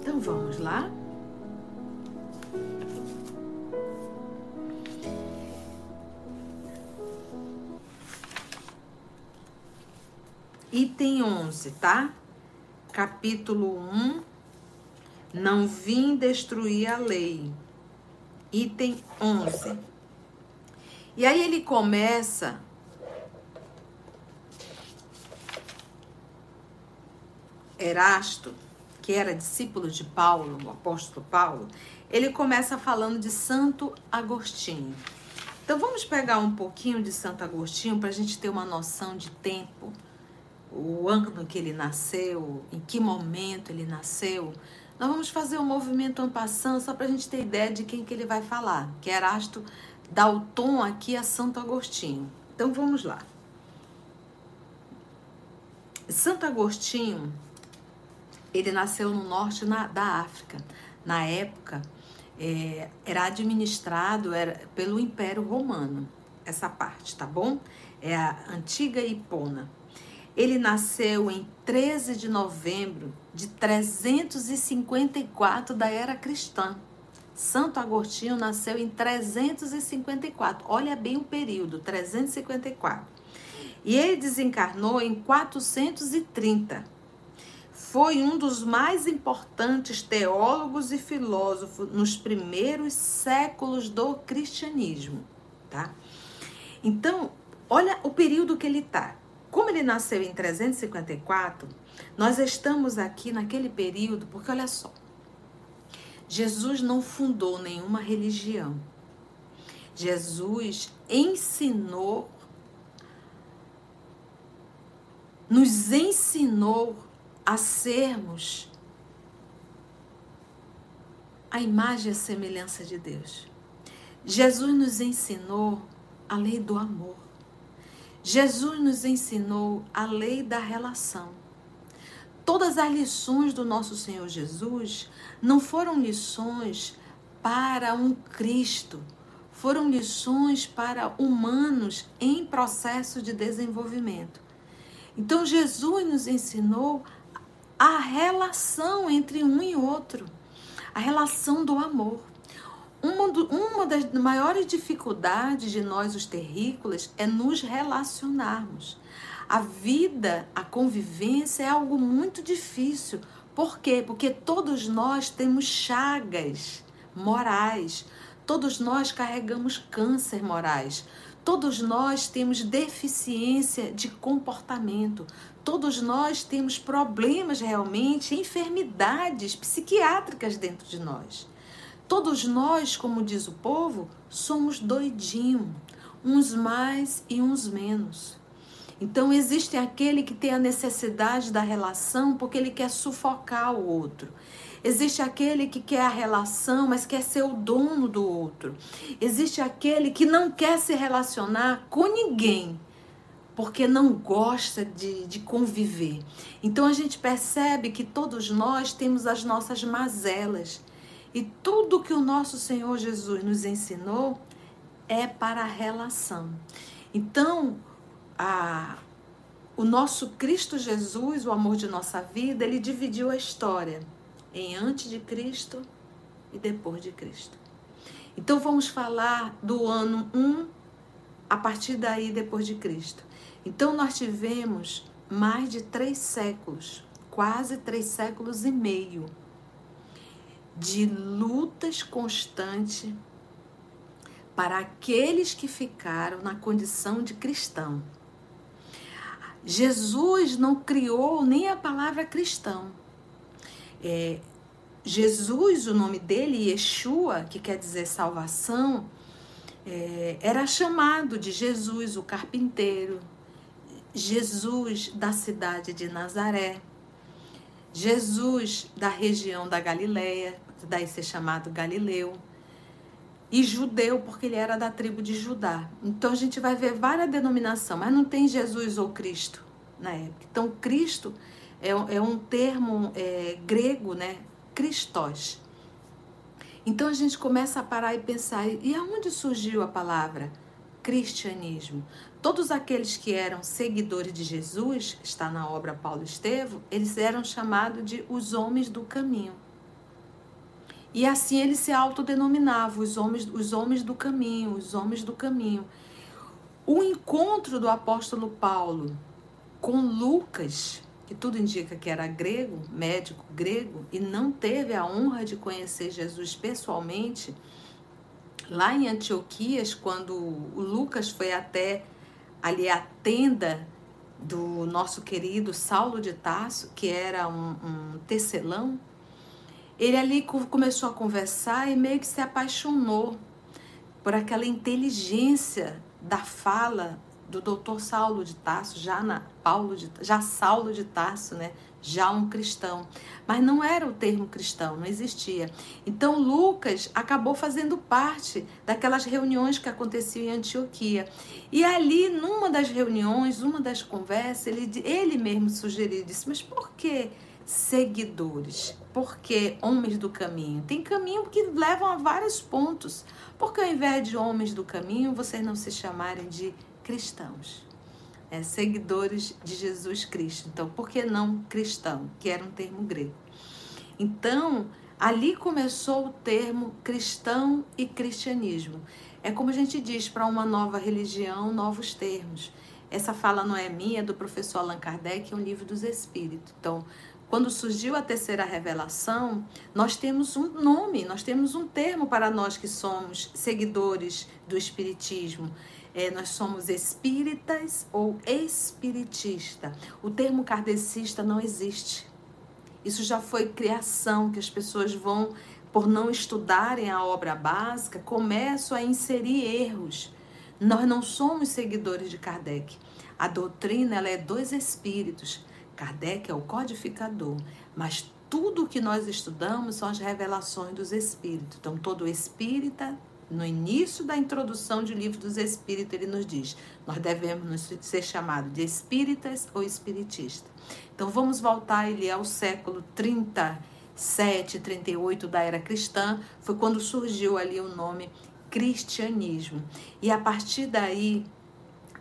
Speaker 1: Então vamos lá? Item 11, tá? Capítulo 1. Não vim destruir a lei. Item 11. E aí ele começa Erasto, que era discípulo de Paulo, o apóstolo Paulo, ele começa falando de Santo Agostinho. Então vamos pegar um pouquinho de Santo Agostinho para a gente ter uma noção de tempo o ano que ele nasceu, em que momento ele nasceu. Nós vamos fazer um movimento ampassando só para a gente ter ideia de quem que ele vai falar, que Erasto dá o tom aqui a Santo Agostinho. Então vamos lá. Santo Agostinho, ele nasceu no norte na, da África. Na época, é, era administrado era, pelo Império Romano, essa parte, tá bom? É a antiga Hipona. Ele nasceu em 13 de novembro de 354 da era cristã. Santo Agostinho nasceu em 354. Olha bem o período, 354. E ele desencarnou em 430. Foi um dos mais importantes teólogos e filósofos nos primeiros séculos do cristianismo, tá? Então, olha o período que ele está. Como ele nasceu em 354, nós estamos aqui naquele período, porque olha só, Jesus não fundou nenhuma religião. Jesus ensinou, nos ensinou a sermos a imagem e a semelhança de Deus. Jesus nos ensinou a lei do amor. Jesus nos ensinou a lei da relação. Todas as lições do nosso Senhor Jesus não foram lições para um Cristo, foram lições para humanos em processo de desenvolvimento. Então Jesus nos ensinou a relação entre um e outro, a relação do amor. Uma, do, uma das maiores dificuldades de nós, os terrícolas, é nos relacionarmos. A vida, a convivência é algo muito difícil. Por quê? Porque todos nós temos chagas morais, todos nós carregamos câncer morais, todos nós temos deficiência de comportamento, todos nós temos problemas realmente, enfermidades psiquiátricas dentro de nós. Todos nós, como diz o povo, somos doidinhos, uns mais e uns menos. Então existe aquele que tem a necessidade da relação porque ele quer sufocar o outro. Existe aquele que quer a relação, mas quer ser o dono do outro. Existe aquele que não quer se relacionar com ninguém, porque não gosta de, de conviver. Então a gente percebe que todos nós temos as nossas mazelas. E tudo que o nosso Senhor Jesus nos ensinou é para a relação. Então, a, o nosso Cristo Jesus, o amor de nossa vida, ele dividiu a história em antes de Cristo e depois de Cristo. Então vamos falar do ano 1 a partir daí depois de Cristo. Então nós tivemos mais de três séculos, quase três séculos e meio de lutas constantes para aqueles que ficaram na condição de cristão. Jesus não criou nem a palavra cristão. É, Jesus, o nome dele, Yeshua, que quer dizer salvação, é, era chamado de Jesus, o carpinteiro, Jesus da cidade de Nazaré, Jesus da região da Galileia, daí ser chamado Galileu, e judeu, porque ele era da tribo de Judá. Então a gente vai ver várias denominações, mas não tem Jesus ou Cristo na época. Então Cristo é, é um termo é, grego, né? Christos. Então a gente começa a parar e pensar, e aonde surgiu a palavra cristianismo? Todos aqueles que eram seguidores de Jesus, está na obra Paulo Estevo, eles eram chamados de os homens do caminho. E assim ele se autodenominava, os homens, os homens do caminho, os homens do caminho. O encontro do apóstolo Paulo com Lucas, que tudo indica que era grego, médico grego, e não teve a honra de conhecer Jesus pessoalmente, lá em Antioquias, quando o Lucas foi até ali a tenda do nosso querido Saulo de Tarso, que era um, um tecelão, ele ali começou a conversar e meio que se apaixonou por aquela inteligência da fala do doutor Saulo de Tarso, já na Paulo de, já Saulo de Tarso, né? Já um cristão, mas não era o termo cristão, não existia. Então Lucas acabou fazendo parte daquelas reuniões que aconteciam em Antioquia. E ali, numa das reuniões, uma das conversas, ele, ele mesmo sugeriu, disse: Mas por que seguidores? Por que homens do caminho? Tem caminho que levam a vários pontos. Porque ao invés de homens do caminho, vocês não se chamarem de cristãos, é, seguidores de Jesus Cristo. Então, por que não cristão, que era um termo grego? Então, ali começou o termo cristão e cristianismo. É como a gente diz para uma nova religião, novos termos. Essa fala não é minha, é do professor Allan Kardec, é um livro dos Espíritos. Então, quando surgiu a terceira revelação, nós temos um nome, nós temos um termo para nós que somos seguidores do Espiritismo. É, nós somos espíritas ou espiritista. O termo kardecista não existe. Isso já foi criação que as pessoas vão, por não estudarem a obra básica, começam a inserir erros. Nós não somos seguidores de Kardec. A doutrina ela é dos espíritos. Kardec é o codificador, mas tudo o que nós estudamos são as revelações dos espíritos. Então, todo espírita no início da introdução de Livro dos Espíritos, ele nos diz: nós devemos ser chamados de espíritas ou espiritistas. Então vamos voltar ele ao século 37, 38 da era cristã, foi quando surgiu ali o nome cristianismo. E a partir daí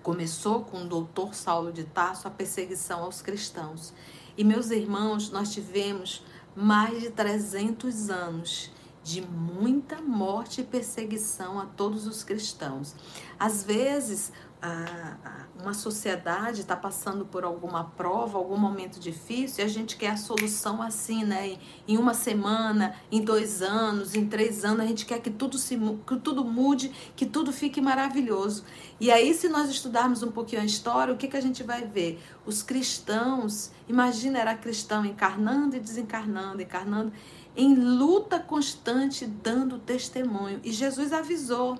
Speaker 1: começou com o doutor Saulo de Tarso a perseguição aos cristãos. E meus irmãos, nós tivemos mais de 300 anos de muita morte e perseguição a todos os cristãos. Às vezes, a, uma sociedade está passando por alguma prova, algum momento difícil, e a gente quer a solução assim, né? Em, em uma semana, em dois anos, em três anos, a gente quer que tudo, se, que tudo mude, que tudo fique maravilhoso. E aí, se nós estudarmos um pouquinho a história, o que, que a gente vai ver? Os cristãos, imagina, era cristão encarnando e desencarnando, encarnando em luta constante, dando testemunho. E Jesus avisou.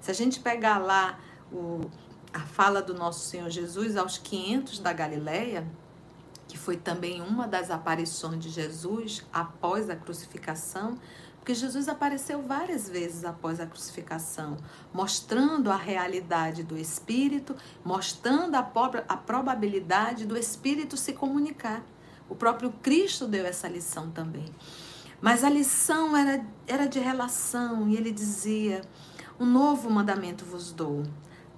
Speaker 1: Se a gente pegar lá o, a fala do nosso Senhor Jesus aos 500 da Galileia, que foi também uma das aparições de Jesus após a crucificação, porque Jesus apareceu várias vezes após a crucificação, mostrando a realidade do Espírito, mostrando a, a probabilidade do Espírito se comunicar. O próprio Cristo deu essa lição também. Mas a lição era, era de relação, e ele dizia: Um novo mandamento vos dou.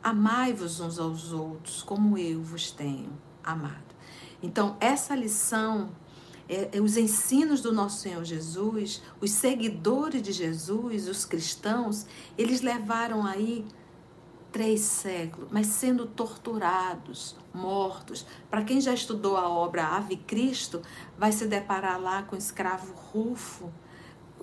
Speaker 1: Amai-vos uns aos outros, como eu vos tenho amado. Então, essa lição, é, é, os ensinos do nosso Senhor Jesus, os seguidores de Jesus, os cristãos, eles levaram aí três séculos, mas sendo torturados, mortos. Para quem já estudou a obra Ave Cristo, vai se deparar lá com o escravo Rufo.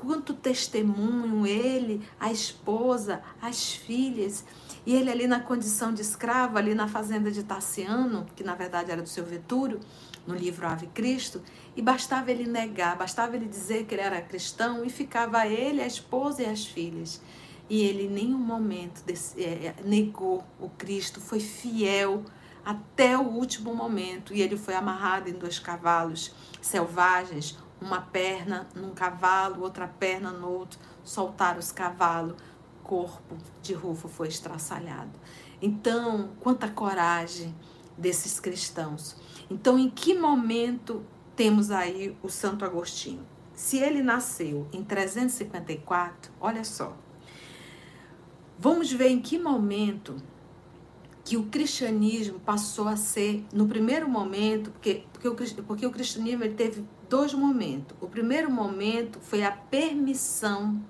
Speaker 1: Quanto testemunho ele, a esposa, as filhas. E ele ali na condição de escravo, ali na fazenda de Tassiano, que na verdade era do seu Vetúrio, no livro Ave Cristo, e bastava ele negar, bastava ele dizer que ele era cristão e ficava ele, a esposa e as filhas. E ele em nenhum momento é, é, negou o Cristo, foi fiel até o último momento. E ele foi amarrado em dois cavalos selvagens, uma perna num cavalo, outra perna no outro. Soltaram os cavalos, corpo de Rufo foi estraçalhado. Então, quanta coragem desses cristãos. Então, em que momento temos aí o Santo Agostinho? Se ele nasceu em 354, olha só, Vamos ver em que momento que o cristianismo passou a ser, no primeiro momento, porque, porque, o, porque o cristianismo ele teve dois momentos. O primeiro momento foi a permissão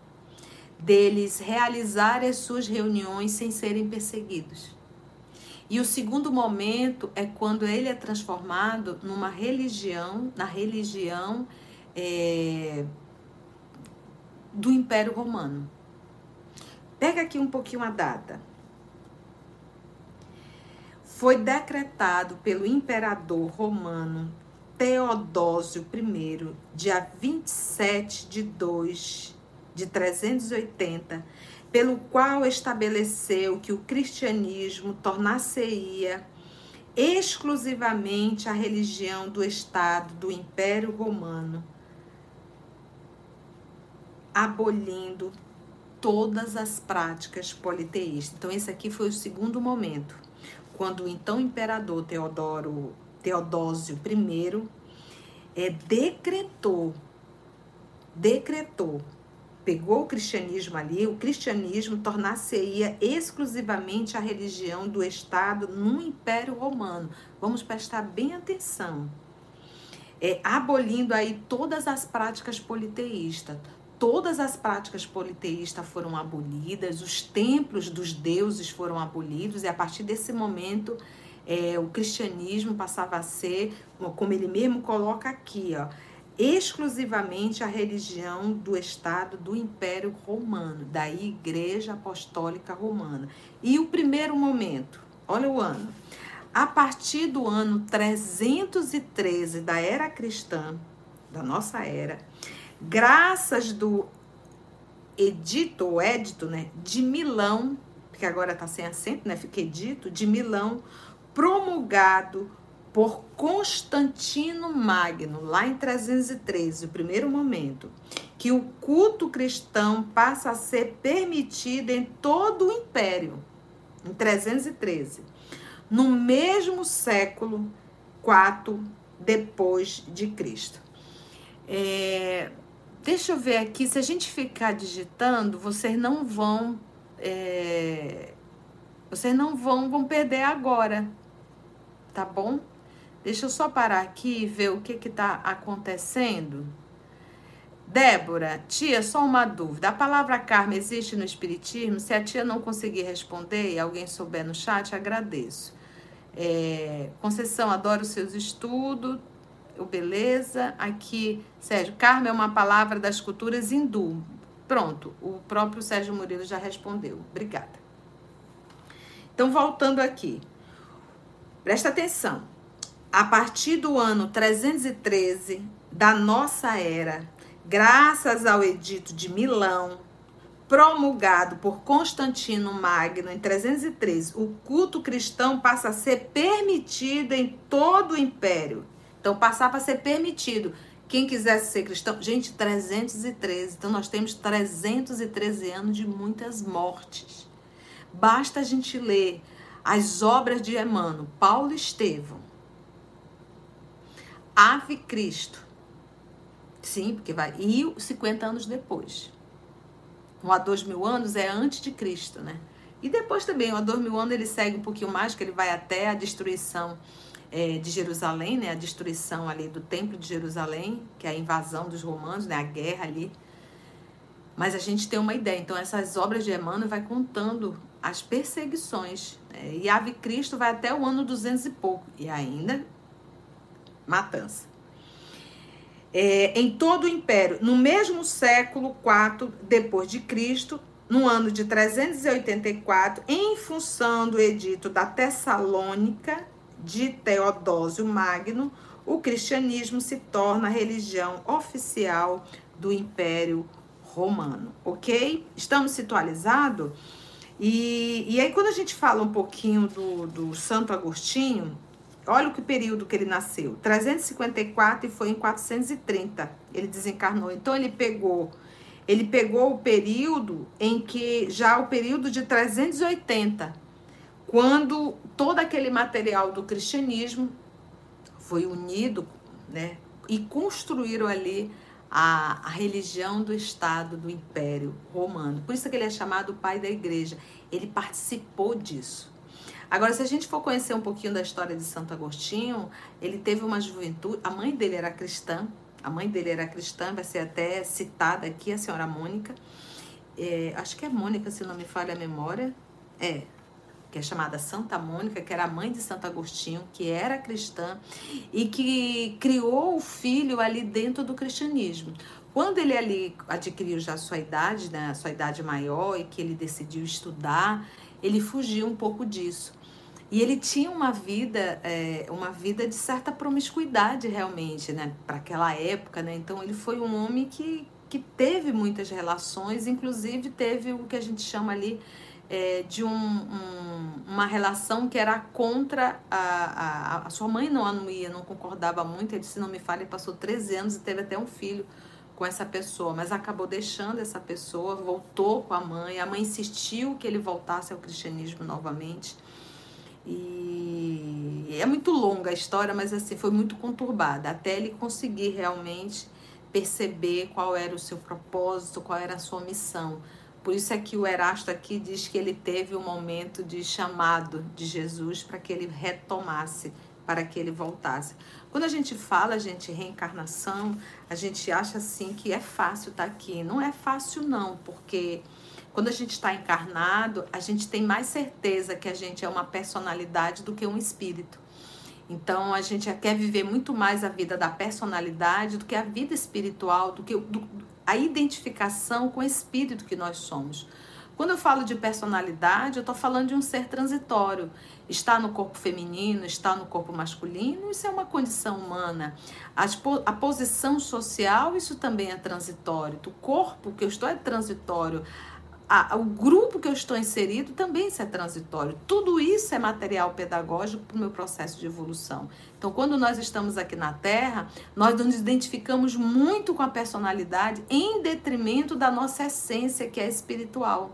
Speaker 1: deles realizarem as suas reuniões sem serem perseguidos. E o segundo momento é quando ele é transformado numa religião, na religião é, do Império Romano. Pega aqui um pouquinho a data. Foi decretado pelo imperador romano Teodósio I, dia 27 de 2 de 380, pelo qual estabeleceu que o cristianismo tornar-se-ia exclusivamente a religião do Estado do Império Romano, abolindo todas as práticas politeístas. Então, esse aqui foi o segundo momento, quando o então imperador Teodoro, Teodósio I é, decretou, decretou, pegou o cristianismo ali, o cristianismo tornar-se-ia exclusivamente a religião do Estado no Império Romano. Vamos prestar bem atenção. É, abolindo aí todas as práticas politeístas, todas as práticas politeístas foram abolidas, os templos dos deuses foram abolidos, e a partir desse momento é, o cristianismo passava a ser, como ele mesmo coloca aqui, ó, exclusivamente a religião do Estado do Império Romano, da Igreja Apostólica Romana. E o primeiro momento, olha o ano, a partir do ano 313 da era cristã, da nossa era, graças do edito, ou édito, né, de Milão, que agora está sem acento, né, fica edito, de Milão, promulgado por Constantino Magno, lá em 313, o primeiro momento, que o culto cristão passa a ser permitido em todo o império, em 313, no mesmo século 4 depois de Cristo. É, Deixa eu ver aqui, se a gente ficar digitando, vocês não vão. É, vocês não vão, vão perder agora. Tá bom? Deixa eu só parar aqui e ver o que que tá acontecendo. Débora, tia, só uma dúvida. A palavra karma existe no Espiritismo? Se a tia não conseguir responder e alguém souber no chat, agradeço. É, Conceição, adoro os seus estudos. Beleza. Aqui, Sérgio, karma é uma palavra das culturas hindu. Pronto, o próprio Sérgio Murilo já respondeu. Obrigada. Então, voltando aqui. Presta atenção. A partir do ano 313 da nossa era, graças ao Edito de Milão, promulgado por Constantino Magno em 303, o culto cristão passa a ser permitido em todo o império. Então, passava a ser permitido. Quem quisesse ser cristão, gente, 313. Então, nós temos 313 anos de muitas mortes. Basta a gente ler as obras de Emmanuel, Paulo Estevão, Ave Cristo, Sim, porque vai. E 50 anos depois. Um há dois mil anos é antes de Cristo, né? E depois também, um há dois mil anos ele segue um pouquinho mais, que ele vai até a destruição é, de Jerusalém, né? A destruição ali do Templo de Jerusalém, que é a invasão dos romanos, né? A guerra ali. Mas a gente tem uma ideia. Então, essas obras de Emmanuel vai contando as perseguições. Né? E Ave Cristo vai até o ano 200 e pouco. E ainda matança é, em todo o império, no mesmo século IV depois de Cristo, no ano de 384, em função do edito da Tessalônica de Teodósio Magno, o cristianismo se torna a religião oficial do Império Romano, ok? Estamos situalizados? E, e aí, quando a gente fala um pouquinho do, do Santo Agostinho, Olha o que período que ele nasceu. 354 e foi em 430. Ele desencarnou. Então ele pegou ele pegou o período em que já o período de 380, quando todo aquele material do cristianismo foi unido, né, e construíram ali a, a religião do Estado, do Império Romano. Por isso que ele é chamado pai da igreja. Ele participou disso. Agora, se a gente for conhecer um pouquinho da história de Santo Agostinho, ele teve uma juventude. A mãe dele era cristã, a mãe dele era cristã, vai ser até citada aqui, a senhora Mônica. É, acho que é Mônica, se não me falha a memória. É, que é chamada Santa Mônica, que era a mãe de Santo Agostinho, que era cristã e que criou o filho ali dentro do cristianismo. Quando ele ali adquiriu já a sua idade, né, a sua idade maior e que ele decidiu estudar, ele fugiu um pouco disso. E ele tinha uma vida, é, uma vida de certa promiscuidade realmente, né? Para aquela época, né? Então ele foi um homem que, que teve muitas relações, inclusive teve o que a gente chama ali é, de um, um, uma relação que era contra a, a, a sua mãe não anuía, não concordava muito. Ele, se não me falha, passou 13 anos e teve até um filho com essa pessoa, mas acabou deixando essa pessoa, voltou com a mãe. A mãe insistiu que ele voltasse ao cristianismo novamente. E é muito longa a história, mas assim, foi muito conturbada, até ele conseguir realmente perceber qual era o seu propósito, qual era a sua missão. Por isso é que o Erasto aqui diz que ele teve um momento de chamado de Jesus para que ele retomasse, para que ele voltasse. Quando a gente fala, gente, reencarnação, a gente acha assim que é fácil estar tá aqui. Não é fácil não, porque quando a gente está encarnado, a gente tem mais certeza que a gente é uma personalidade do que um espírito. Então a gente quer viver muito mais a vida da personalidade do que a vida espiritual, do que do, a identificação com o espírito que nós somos. Quando eu falo de personalidade, eu estou falando de um ser transitório. Está no corpo feminino, está no corpo masculino, isso é uma condição humana. A, posição social, isso também é transitório. O corpo que eu estou é transitório a, o grupo que eu estou inserido também isso é transitório. Tudo isso é material pedagógico para o meu processo de evolução. Então, quando nós estamos aqui na Terra, nós nos identificamos muito com a personalidade em detrimento da nossa essência, que é espiritual.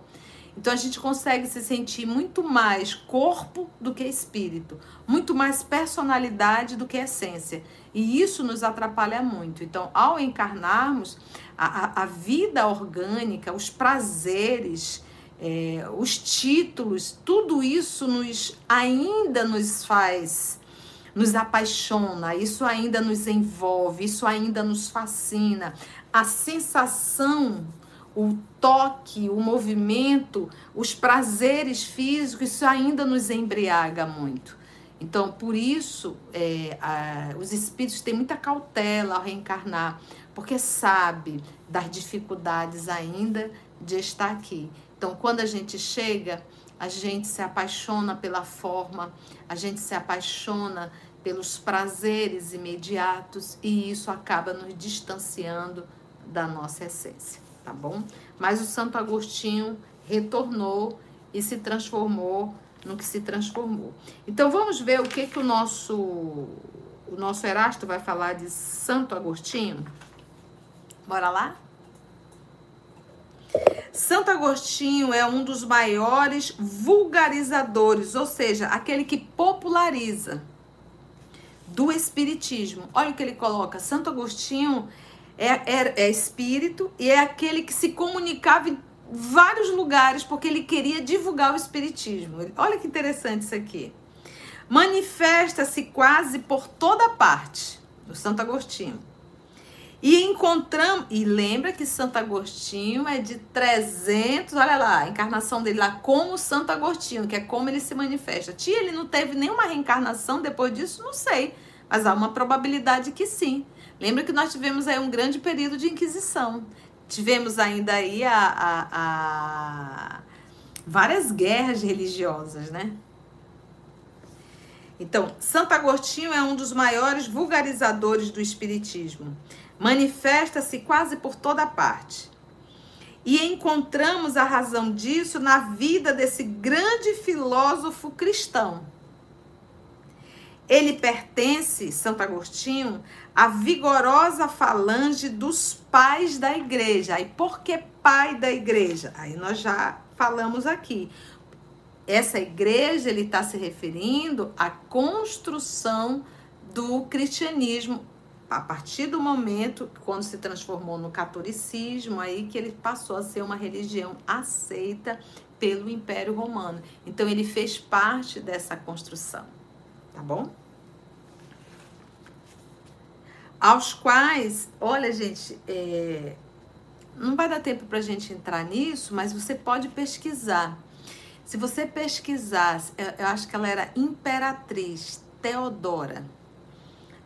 Speaker 1: Então a gente consegue se sentir muito mais corpo do que espírito, muito mais personalidade do que essência. E isso nos atrapalha muito. Então, ao encarnarmos, a, a, vida orgânica, os prazeres, é, os títulos, tudo isso nos ainda nos faz, nos apaixona, isso ainda nos envolve, isso ainda nos fascina. a sensação, o toque, o movimento, os prazeres físicos, isso ainda nos embriaga muito. Então, por isso, é, a, os espíritos têm muita cautela ao reencarnar, porque sabe das dificuldades ainda de estar aqui. Então, quando a gente chega, a gente se apaixona pela forma, a gente se apaixona pelos prazeres imediatos e isso acaba nos distanciando da nossa essência, tá bom? Mas o Santo Agostinho retornou e se transformou no que se transformou. Então vamos ver o que que o nosso o nosso Erasto vai falar de Santo Agostinho. Bora lá? Santo Agostinho é um dos maiores vulgarizadores, ou seja, aquele que populariza do espiritismo. Olha o que ele coloca: Santo Agostinho é, é, é espírito e é aquele que se comunicava em vários lugares porque ele queria divulgar o espiritismo. Olha que interessante isso aqui. Manifesta-se quase por toda parte do Santo Agostinho. E encontramos, e lembra que Santo Agostinho é de 300, olha lá, a encarnação dele lá como Santo Agostinho, que é como ele se manifesta. Tia, ele não teve nenhuma reencarnação depois disso? Não sei, mas há uma probabilidade que sim. Lembra que nós tivemos aí um grande período de inquisição. Tivemos ainda aí a, a, a várias guerras religiosas, né? Então, Santo Agostinho é um dos maiores vulgarizadores do Espiritismo. Manifesta-se quase por toda parte. E encontramos a razão disso na vida desse grande filósofo cristão. Ele pertence, Santo Agostinho, à vigorosa falange dos pais da igreja. E por que pai da igreja? Aí nós já falamos aqui. Essa igreja, ele está se referindo à construção do cristianismo a partir do momento quando se transformou no catolicismo, aí que ele passou a ser uma religião aceita pelo Império Romano. Então ele fez parte dessa construção, tá bom? aos quais, olha, gente, é, não vai dar tempo para a gente entrar nisso, mas você pode pesquisar. Se você pesquisar, eu acho que ela era imperatriz Teodora,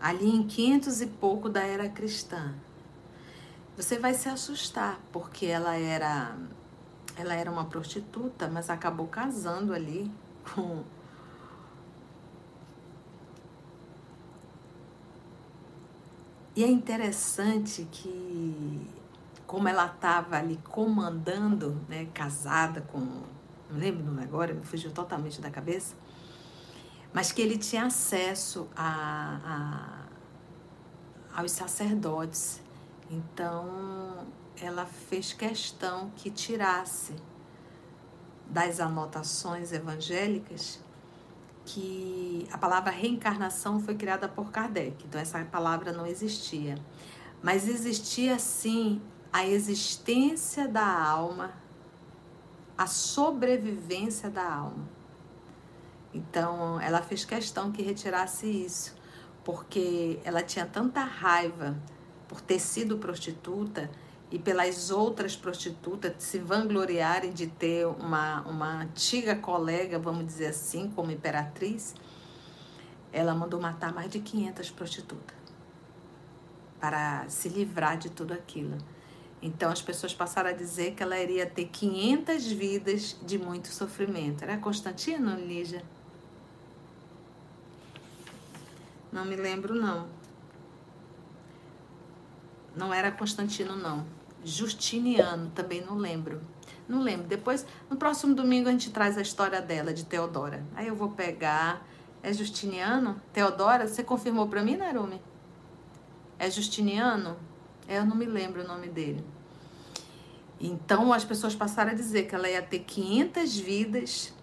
Speaker 1: ali em 500 e pouco da era cristã. Você vai se assustar, porque ela era ela era uma prostituta, mas acabou casando ali com E é interessante que, como ela estava ali comandando, né, casada com. Não lembro agora, me fugiu totalmente da cabeça. Mas que ele tinha acesso a, a, aos sacerdotes. Então, ela fez questão que tirasse das anotações evangélicas que a palavra reencarnação foi criada por Kardec, então essa palavra não existia. Mas existia sim a existência da alma, a sobrevivência da alma. Então ela fez questão que retirasse isso, porque ela tinha tanta raiva por ter sido prostituta e pelas outras prostitutas se vangloriarem de ter uma, uma antiga colega, vamos dizer assim, como imperatriz, ela mandou matar mais de 500 prostitutas para se livrar de tudo aquilo. Então as pessoas passaram a dizer que ela iria ter 500 vidas de muito sofrimento. Era Constantino, Lígia? Não me lembro, não. Não era Constantino, não. Justiniano, também não lembro. Não lembro. Depois, no próximo domingo, a gente traz a história dela, de Teodora. Aí eu vou pegar. É Justiniano? Teodora? Você confirmou para mim, Narumi? É Justiniano? É, eu não me lembro o nome dele. Então as pessoas passaram a dizer que ela ia ter 500 vidas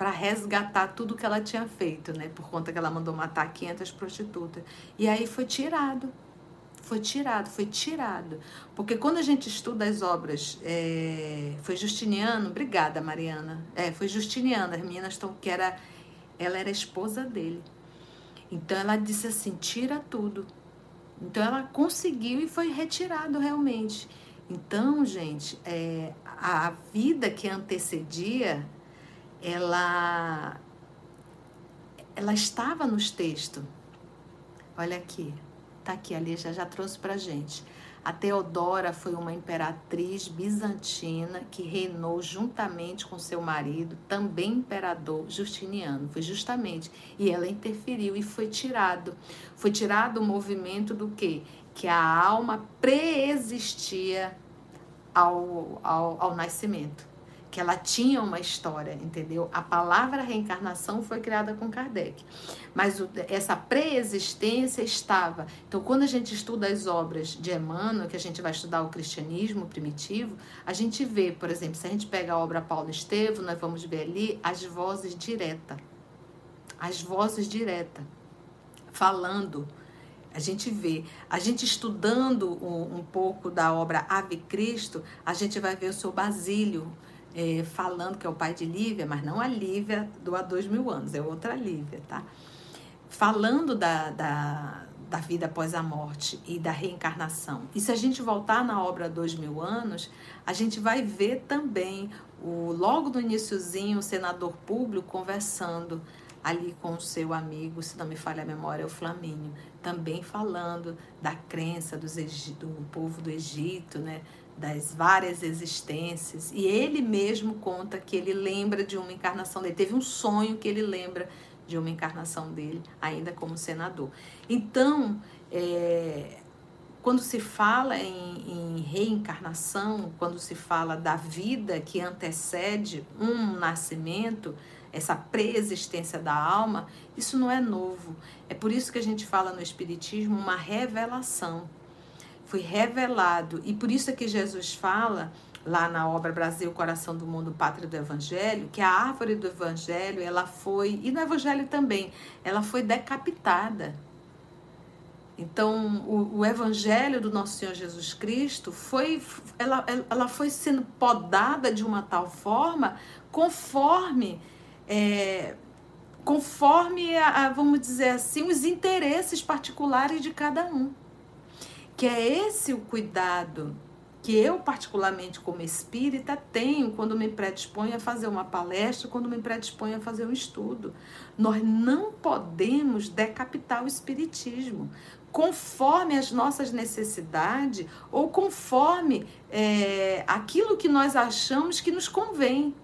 Speaker 1: para resgatar tudo que ela tinha feito, né? Por conta que ela mandou matar 500 prostitutas. E aí foi tirado foi tirado, foi tirado. Porque quando a gente estuda as obras, é, foi Justiniano, obrigada Mariana, é, foi Justiniano, as meninas estão, que era, ela era esposa dele. Então ela disse assim, tira tudo, Então ela conseguiu e foi retirado realmente. Então, gente, é, a vida que antecedia, ela, ela estava nos textos. Olha aqui, tá aqui, a já já trouxe pra gente. A Teodora foi uma imperatriz bizantina que reinou juntamente com seu marido, também imperador Justiniano. Foi justamente. E ela interferiu e foi tirado. Foi tirado o movimento do quê? Que a alma preexistia ao, ao, ao nascimento que ela tinha uma história, entendeu? A palavra reencarnação foi criada com Kardec, mas o, essa pré-existência estava. Então, quando a gente estuda as obras de Emmanuel, que a gente vai estudar o cristianismo primitivo, a gente vê, por exemplo, se a gente pega a obra Paulo Estevam, nós vamos ver ali as vozes direta, as vozes direta, falando. A gente vê, a gente estudando um, um pouco da obra Ave Cristo, a gente vai ver o seu Basílio, é, falando que é o pai de Lívia, mas não a Lívia do há dois mil anos, é outra Lívia, tá? Falando da, da, da vida após a morte e da reencarnação. E se a gente voltar na obra Dois Mil Anos, a gente vai ver também, o, logo no iníciozinho, o senador público conversando ali com o seu amigo, se não me falha a memória, o Flamínio, também falando da crença dos, do povo do Egito, né? Das várias existências. E ele mesmo conta que ele lembra de uma encarnação dele. Teve um sonho que ele lembra de uma encarnação dele, ainda como senador. Então, é, quando se fala em, em, reencarnação, quando se fala da vida que antecede um nascimento, essa preexistência da alma, isso não é novo. É por isso que a gente fala no Espiritismo uma revelação foi revelado. E por isso é que Jesus fala lá na obra Brasil, Coração do Mundo, Pátria do Evangelho, que a árvore do Evangelho, ela foi, e no Evangelho também, ela foi decapitada. Então, o, o Evangelho do nosso Senhor Jesus Cristo foi, ela, ela foi sendo podada de uma tal forma, conforme, é, conforme, a, a, vamos dizer assim, os interesses particulares de cada um que é esse o cuidado que eu, particularmente como espírita, tenho quando me predisponho a fazer uma palestra, quando me predisponho a fazer um estudo. Nós não podemos decapitar o espiritismo conforme as nossas necessidades ou conforme é, aquilo que nós achamos que nos convém.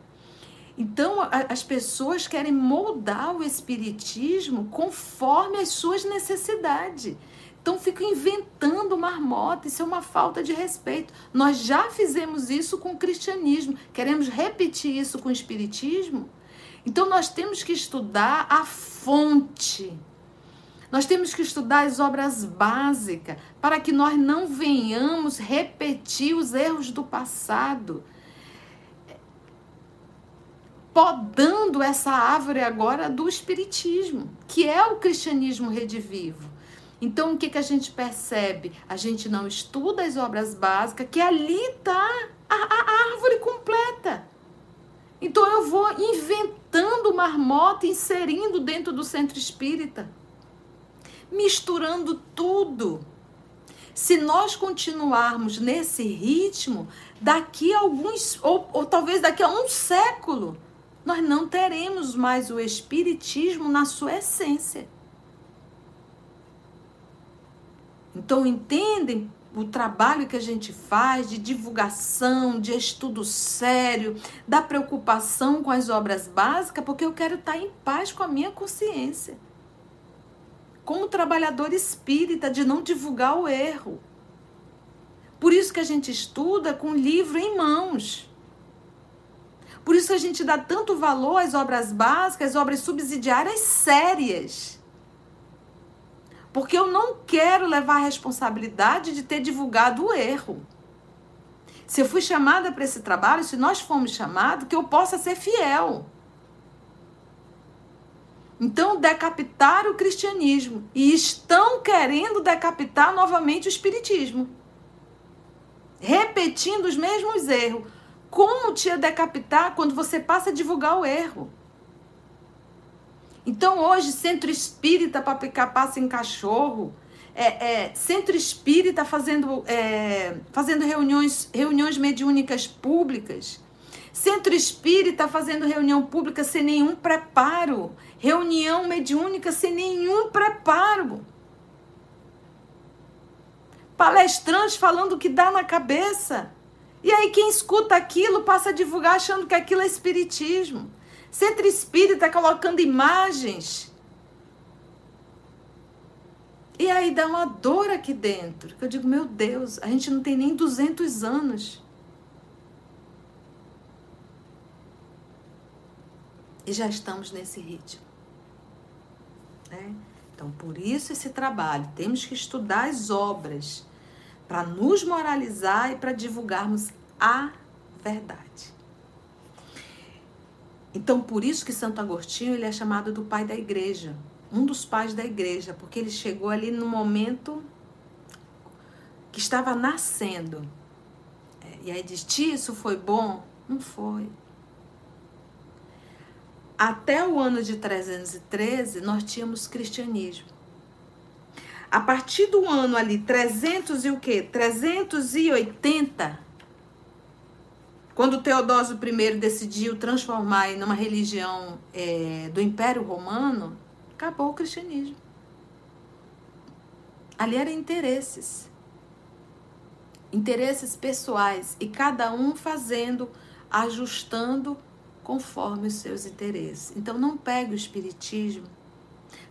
Speaker 1: Então, a, as pessoas querem moldar o espiritismo conforme as suas necessidades. Então fica inventando marmota, isso é uma falta de respeito. Nós já fizemos isso com o cristianismo, queremos repetir isso com o espiritismo? Então nós temos que estudar a fonte. Nós temos que estudar as obras básicas para que nós não venhamos repetir os erros do passado. Podando essa árvore agora do espiritismo, que é o cristianismo redivivo. Então, o que, que a gente percebe? A gente não estuda as obras básicas, que ali está a, a árvore completa. Então, eu vou inventando marmota, inserindo dentro do centro espírita, misturando tudo. Se nós continuarmos nesse ritmo, daqui a alguns, ou, ou talvez daqui a um século, nós não teremos mais o Espiritismo na sua essência. Então, entendem o trabalho que a gente faz de divulgação, de estudo sério, da preocupação com as obras básicas, porque eu quero estar em paz com a minha consciência. Como trabalhador espírita, de não divulgar o erro. Por isso que a gente estuda com livro em mãos. Por isso que a gente dá tanto valor às obras básicas, às obras subsidiárias sérias porque eu não quero levar a responsabilidade de ter divulgado o erro. Se eu fui chamada para esse trabalho, se nós fomos chamados, que eu possa ser fiel. Então, decapitaram o cristianismo e estão querendo decapitar novamente o espiritismo. Repetindo os mesmos erros. Como te decapitar quando você passa a divulgar o erro? Então hoje, centro espírita para picar passa em cachorro. é, é, centro espírita fazendo, é, fazendo reuniões, reuniões mediúnicas públicas. Centro espírita fazendo reunião pública sem nenhum preparo. Reunião mediúnica sem nenhum preparo. Palestrantes falando que dá na cabeça. E aí quem escuta aquilo passa a divulgar achando que aquilo é espiritismo. Centro espírita colocando imagens. E aí dá uma dor aqui dentro. Eu digo, meu Deus, a gente não tem nem 200 anos. E já estamos nesse ritmo. Né? Então, por isso esse trabalho. Temos que estudar as obras para nos moralizar e para divulgarmos a verdade. Então, por isso que Santo Agostinho ele é chamado do pai da igreja, um dos pais da igreja, porque ele chegou ali no momento que estava nascendo. É, e aí diz: Tia, isso foi bom? Não foi. Até o ano de 313, nós tínhamos cristianismo. A partir do ano ali 300 e o quê? 380, quando Teodósio I decidiu transformar em uma religião é, do Império Romano, acabou o cristianismo. Ali eram interesses. Interesses pessoais. E cada um fazendo, ajustando conforme os seus interesses. Então não pegue o espiritismo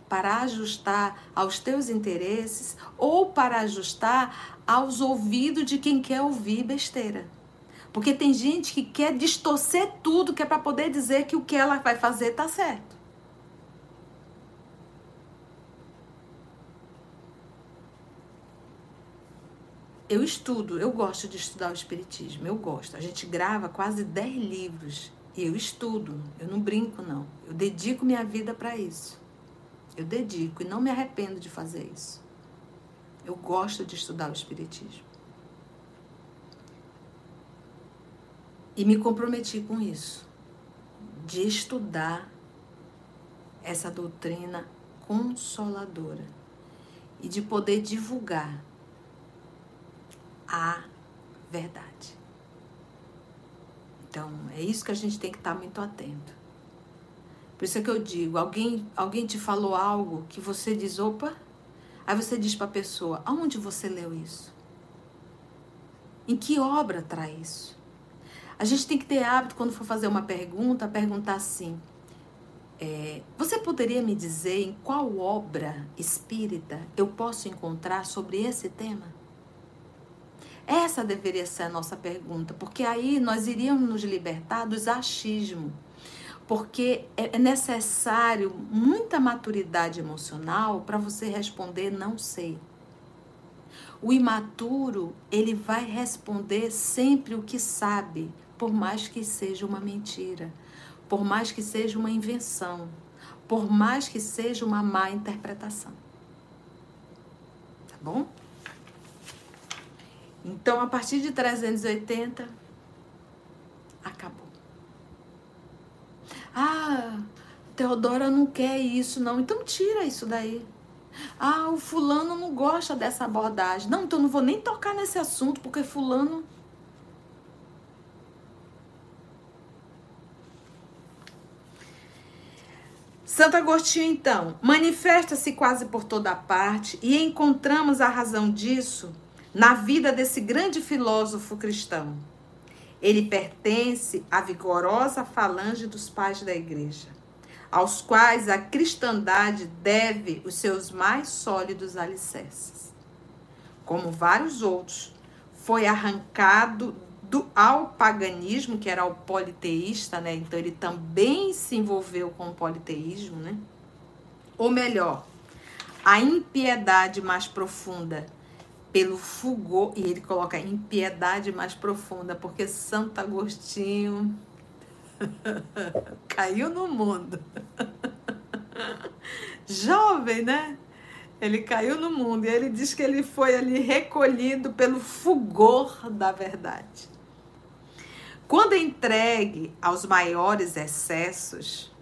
Speaker 1: para ajustar aos teus interesses ou para ajustar aos ouvidos de quem quer ouvir besteira. Porque tem gente que quer distorcer tudo que é para poder dizer que o que ela vai fazer está certo. Eu estudo, eu gosto de estudar o Espiritismo, eu gosto. A gente grava quase 10 livros e eu estudo, eu não brinco, não. Eu dedico minha vida para isso. Eu dedico e não me arrependo de fazer isso. Eu gosto de estudar o Espiritismo. E me comprometi com isso, de estudar essa doutrina consoladora e de poder divulgar a verdade. Então, é isso que a gente tem que estar muito atento. Por isso é que eu digo, alguém, alguém te falou algo que você diz, opa, aí você diz para a pessoa, aonde você leu isso? Em que obra traz isso? A gente tem que ter hábito, quando for fazer uma pergunta, perguntar assim: é, Você poderia me dizer em qual obra espírita eu posso encontrar sobre esse tema? Essa deveria ser a nossa pergunta, porque aí nós iríamos nos libertar dos achismos. Porque é, é necessário muita maturidade emocional para você responder não sei. O imaturo, ele vai responder sempre o que sabe, por mais que seja uma mentira, por mais que seja uma invenção, por mais que seja uma má interpretação. Tá bom? Então, a partir de 380, acabou. Ah, Teodora não quer isso, não. Então, tira isso daí. Ah, o fulano não gosta dessa abordagem. Não, então não vou nem tocar nesse assunto, porque fulano Santo Agostinho, então, manifesta-se quase por toda parte e encontramos a razão disso na vida desse grande filósofo cristão. Ele pertence à vigorosa falange dos pais da igreja, aos quais a cristandade deve os seus mais sólidos alicerces. Como vários outros, foi arrancado do, ao paganismo, que era o politeísta, né? Então ele também se envolveu com o politeísmo, né? Ou melhor, a impiedade mais profunda pelo fulgor, e ele coloca impiedade mais profunda, porque Santo Agostinho caiu no mundo. Jovem, né? Ele caiu no mundo e ele diz que ele foi ali recolhido pelo fulgor da verdade. Quando entregue aos maiores excessos,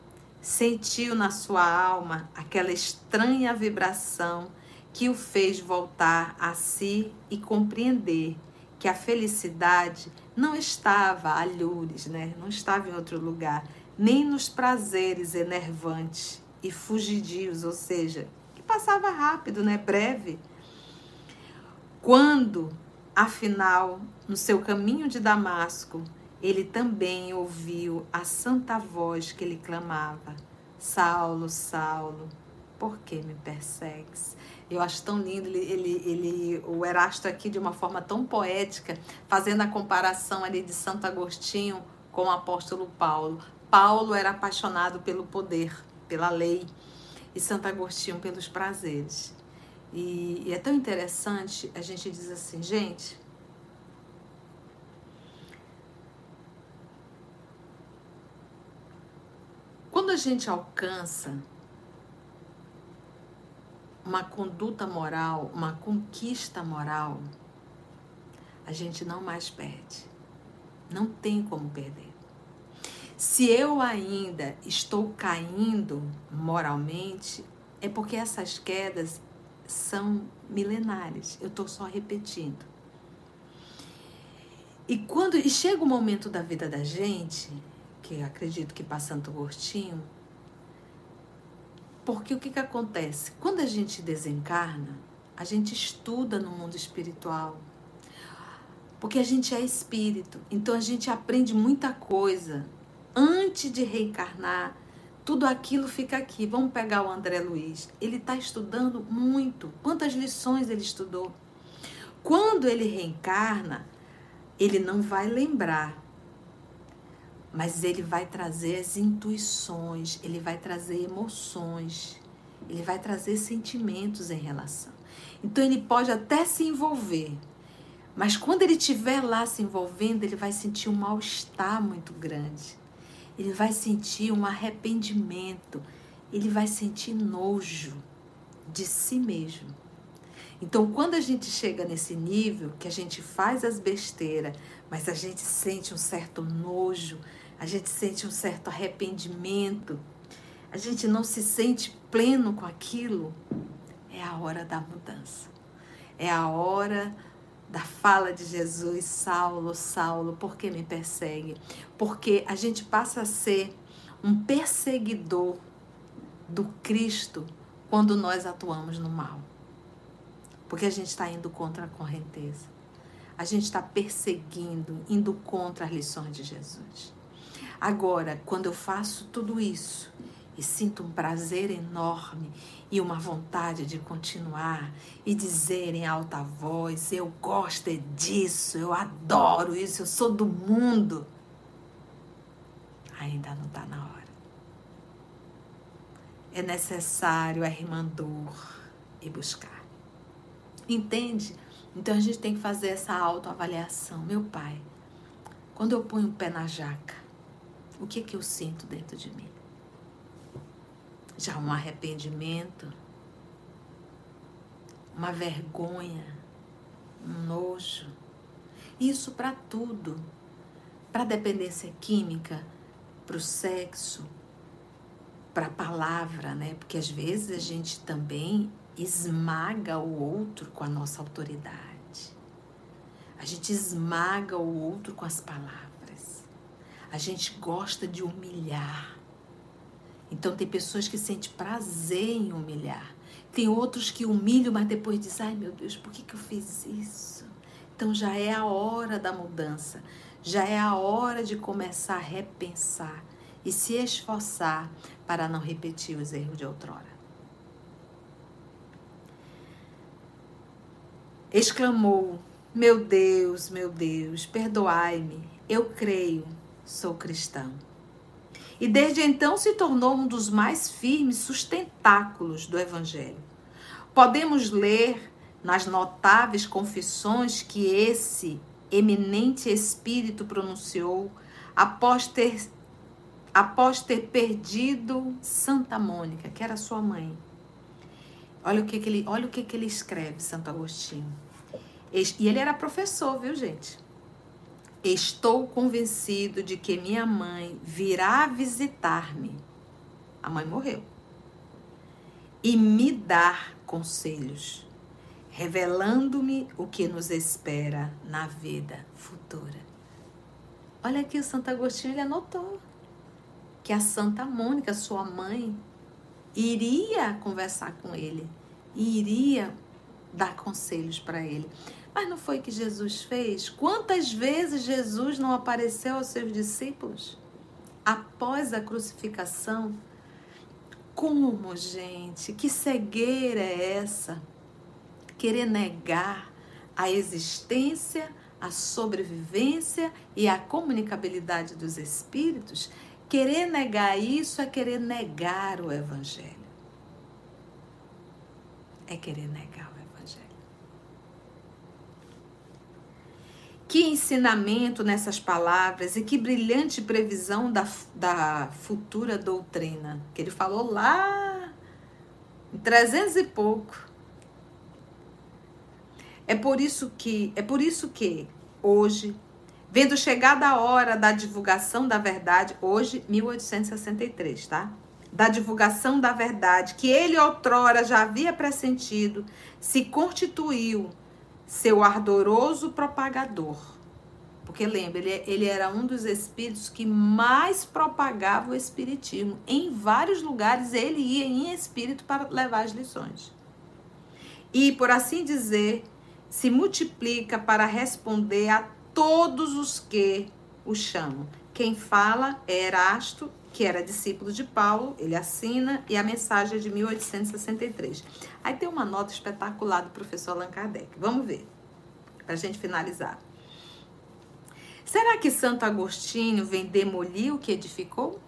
Speaker 1: sentiu na sua alma aquela estranha vibração que o fez voltar a si e compreender que a felicidade não estava a lures, né? não estava em outro lugar, nem nos prazeres enervantes e fugidios, ou seja, que passava rápido, né? breve. Quando, afinal, no seu caminho de Damasco, ele também ouviu a santa voz que ele clamava: Saulo, Saulo, por que me persegues? Eu acho tão lindo ele, ele, ele, o Erasto aqui de uma forma tão poética, fazendo a comparação ali de Santo Agostinho com o apóstolo Paulo. Paulo era apaixonado pelo poder, pela lei, e Santo Agostinho pelos prazeres. E, e é tão interessante a gente diz assim, gente, Quando a gente alcança uma conduta moral, uma conquista moral, a gente não mais perde. Não tem como perder. Se eu ainda estou caindo moralmente, é porque essas quedas são milenares. Eu estou só repetindo. E quando e chega o momento da vida da gente que acredito que para Santo Agostinho, porque o que, que acontece? Quando a gente desencarna, a gente estuda no mundo espiritual. Porque a gente é espírito. Então a gente aprende muita coisa. Antes de reencarnar, tudo aquilo fica aqui. Vamos pegar o André Luiz. Ele está estudando muito. Quantas lições ele estudou? Quando ele reencarna, ele não vai lembrar mas ele vai trazer as intuições, ele vai trazer emoções, ele vai trazer sentimentos em relação. Então ele pode até se envolver, mas quando ele estiver lá se envolvendo, ele vai sentir um mal-estar muito grande. Ele vai sentir um arrependimento, ele vai sentir nojo de si mesmo. Então, quando a gente chega nesse nível, que a gente faz as besteiras, mas a gente sente um certo nojo, a gente sente um certo arrependimento, a gente não se sente pleno com aquilo, é a hora da mudança. É a hora da fala de Jesus, Saulo, Saulo, por que me persegue? Porque a gente passa a ser um perseguidor do Cristo quando nós atuamos no mal. Porque a gente está indo contra a correnteza. A gente está perseguindo, indo contra as lições de Jesus. Agora, quando eu faço tudo isso e sinto um prazer enorme e uma vontade de continuar e dizer em alta voz: eu gosto é disso, eu adoro isso, eu sou do mundo. Ainda não está na hora. É necessário arrimandor e buscar. Entende? Então a gente tem que fazer essa autoavaliação. Meu pai, quando eu ponho o pé na jaca, o que que eu sinto dentro de mim? Já um arrependimento, uma vergonha, um nojo. Isso para tudo. Para dependência química, para o sexo, para a palavra, né? Porque às vezes a gente também esmaga o outro com a nossa autoridade. A gente esmaga o outro com as palavras. A gente gosta de humilhar. Então tem pessoas que sentem prazer em humilhar. Tem outros que humilham, mas depois dizem, ai meu Deus, por que, que eu fiz isso? Então já é a hora da mudança. Já é a hora de começar a repensar e se esforçar para não repetir os erros de outrora. Exclamou: Meu Deus, meu Deus, perdoai-me, eu creio sou cristão. E desde então se tornou um dos mais firmes sustentáculos do Evangelho. Podemos ler nas notáveis confissões que esse eminente espírito pronunciou após ter, após ter perdido Santa Mônica, que era sua mãe. Olha o que, que ele, olha o que, que ele escreve, Santo Agostinho. E ele era professor, viu, gente? Estou convencido de que minha mãe virá visitar-me. A mãe morreu. E me dar conselhos, revelando-me o que nos espera na vida futura. Olha aqui o Santo Agostinho, ele anotou que a Santa Mônica, sua mãe, iria conversar com ele, iria dar conselhos para ele. Mas não foi que Jesus fez? Quantas vezes Jesus não apareceu aos seus discípulos após a crucificação? Como, gente? Que cegueira é essa? Querer negar a existência, a sobrevivência e a comunicabilidade dos espíritos? Querer negar isso é querer negar o Evangelho. É querer negar o Evangelho. Que ensinamento nessas palavras e que brilhante previsão da, da futura doutrina. Que ele falou lá em 300 e pouco. É por isso que, é por isso que hoje Vendo chegada a hora da divulgação da verdade, hoje, 1863, tá? Da divulgação da verdade, que ele outrora já havia pressentido, se constituiu seu ardoroso propagador. Porque lembra, ele, ele era um dos espíritos que mais propagava o espiritismo. Em vários lugares ele ia em espírito para levar as lições. E, por assim dizer, se multiplica para responder a todos os que o chamam. Quem fala é Erasto, que era discípulo de Paulo, ele assina, e a mensagem é de 1863. Aí tem uma nota espetacular do professor Allan Kardec. Vamos ver, para a gente finalizar. Será que Santo Agostinho vem demolir o que edificou?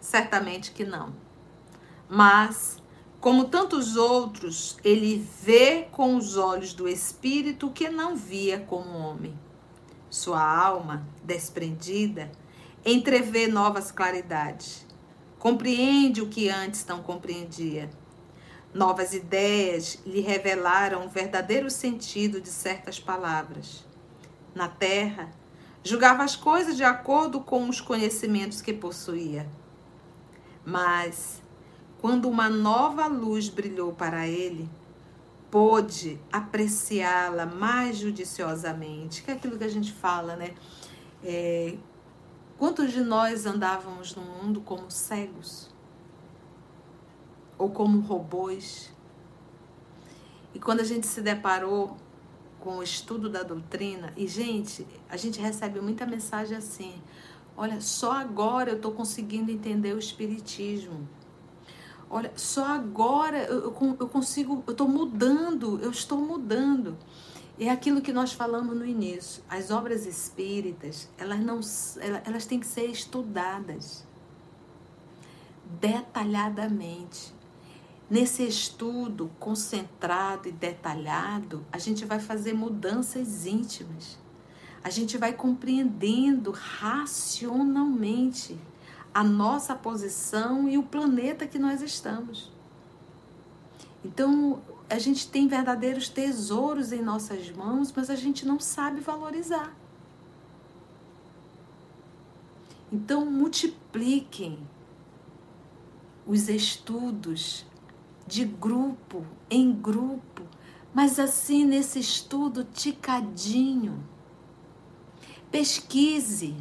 Speaker 1: Certamente que não. Mas como tantos outros, ele vê com os olhos do espírito o que não via como homem. Sua alma, desprendida, entrevê novas claridades. Compreende o que antes não compreendia. Novas ideias lhe revelaram o verdadeiro sentido de certas palavras. Na terra, julgava as coisas de acordo com os conhecimentos que possuía. Mas quando uma nova luz brilhou para ele, pôde apreciá-la mais judiciosamente, que é aquilo que a gente fala, né? É, quantos de nós andávamos no mundo como cegos? Ou como robôs? E quando a gente se deparou com o estudo da doutrina, e gente, a gente recebe muita mensagem assim: olha, só agora eu estou conseguindo entender o Espiritismo. Olha, só agora eu, eu consigo, eu estou mudando, eu estou mudando. É aquilo que nós falamos no início. As obras espíritas, elas não, elas têm que ser estudadas detalhadamente. Nesse estudo concentrado e detalhado, a gente vai fazer mudanças íntimas. A gente vai compreendendo racionalmente a nossa posição e o planeta que nós estamos. Então, a gente tem verdadeiros tesouros em nossas mãos, mas a gente não sabe valorizar. Então, multipliquem os estudos de grupo em grupo, mas assim nesse estudo ticadinho. Pesquise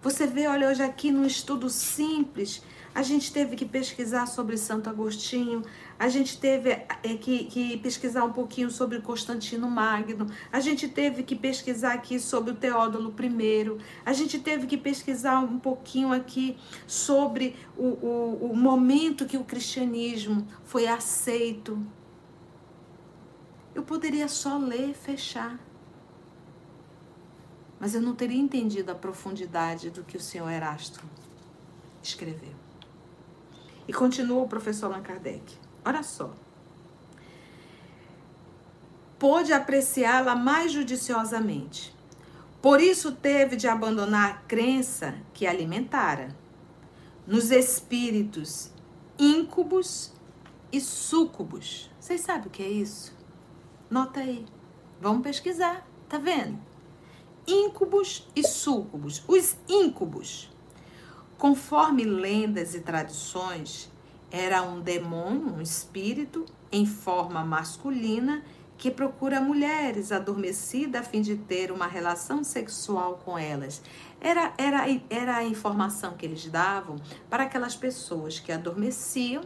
Speaker 1: você vê, olha, hoje aqui num estudo simples, a gente teve que pesquisar sobre Santo Agostinho, a gente teve é, que, que, pesquisar um pouquinho sobre Constantino Magno, a gente teve que pesquisar aqui sobre o I, a gente teve que pesquisar um pouquinho aqui sobre o, o, o momento que o cristianismo foi aceito. Eu poderia só ler e fechar mas eu não teria entendido a profundidade do que o senhor Erasto escreveu. E continua o professor Allan Kardec. Olha só. Pôde apreciá-la mais judiciosamente. Por isso teve de abandonar a crença que alimentara nos espíritos íncubos e súcubos. Vocês sabem o que é isso? Nota aí. Vamos pesquisar. Tá vendo? íncubos e súcubos. Os íncubos, conforme lendas e tradições, Era um demônio, um espírito em forma masculina que procura mulheres adormecidas a fim de ter uma relação sexual com elas. Era, era, era a informação que eles davam para aquelas pessoas que adormeciam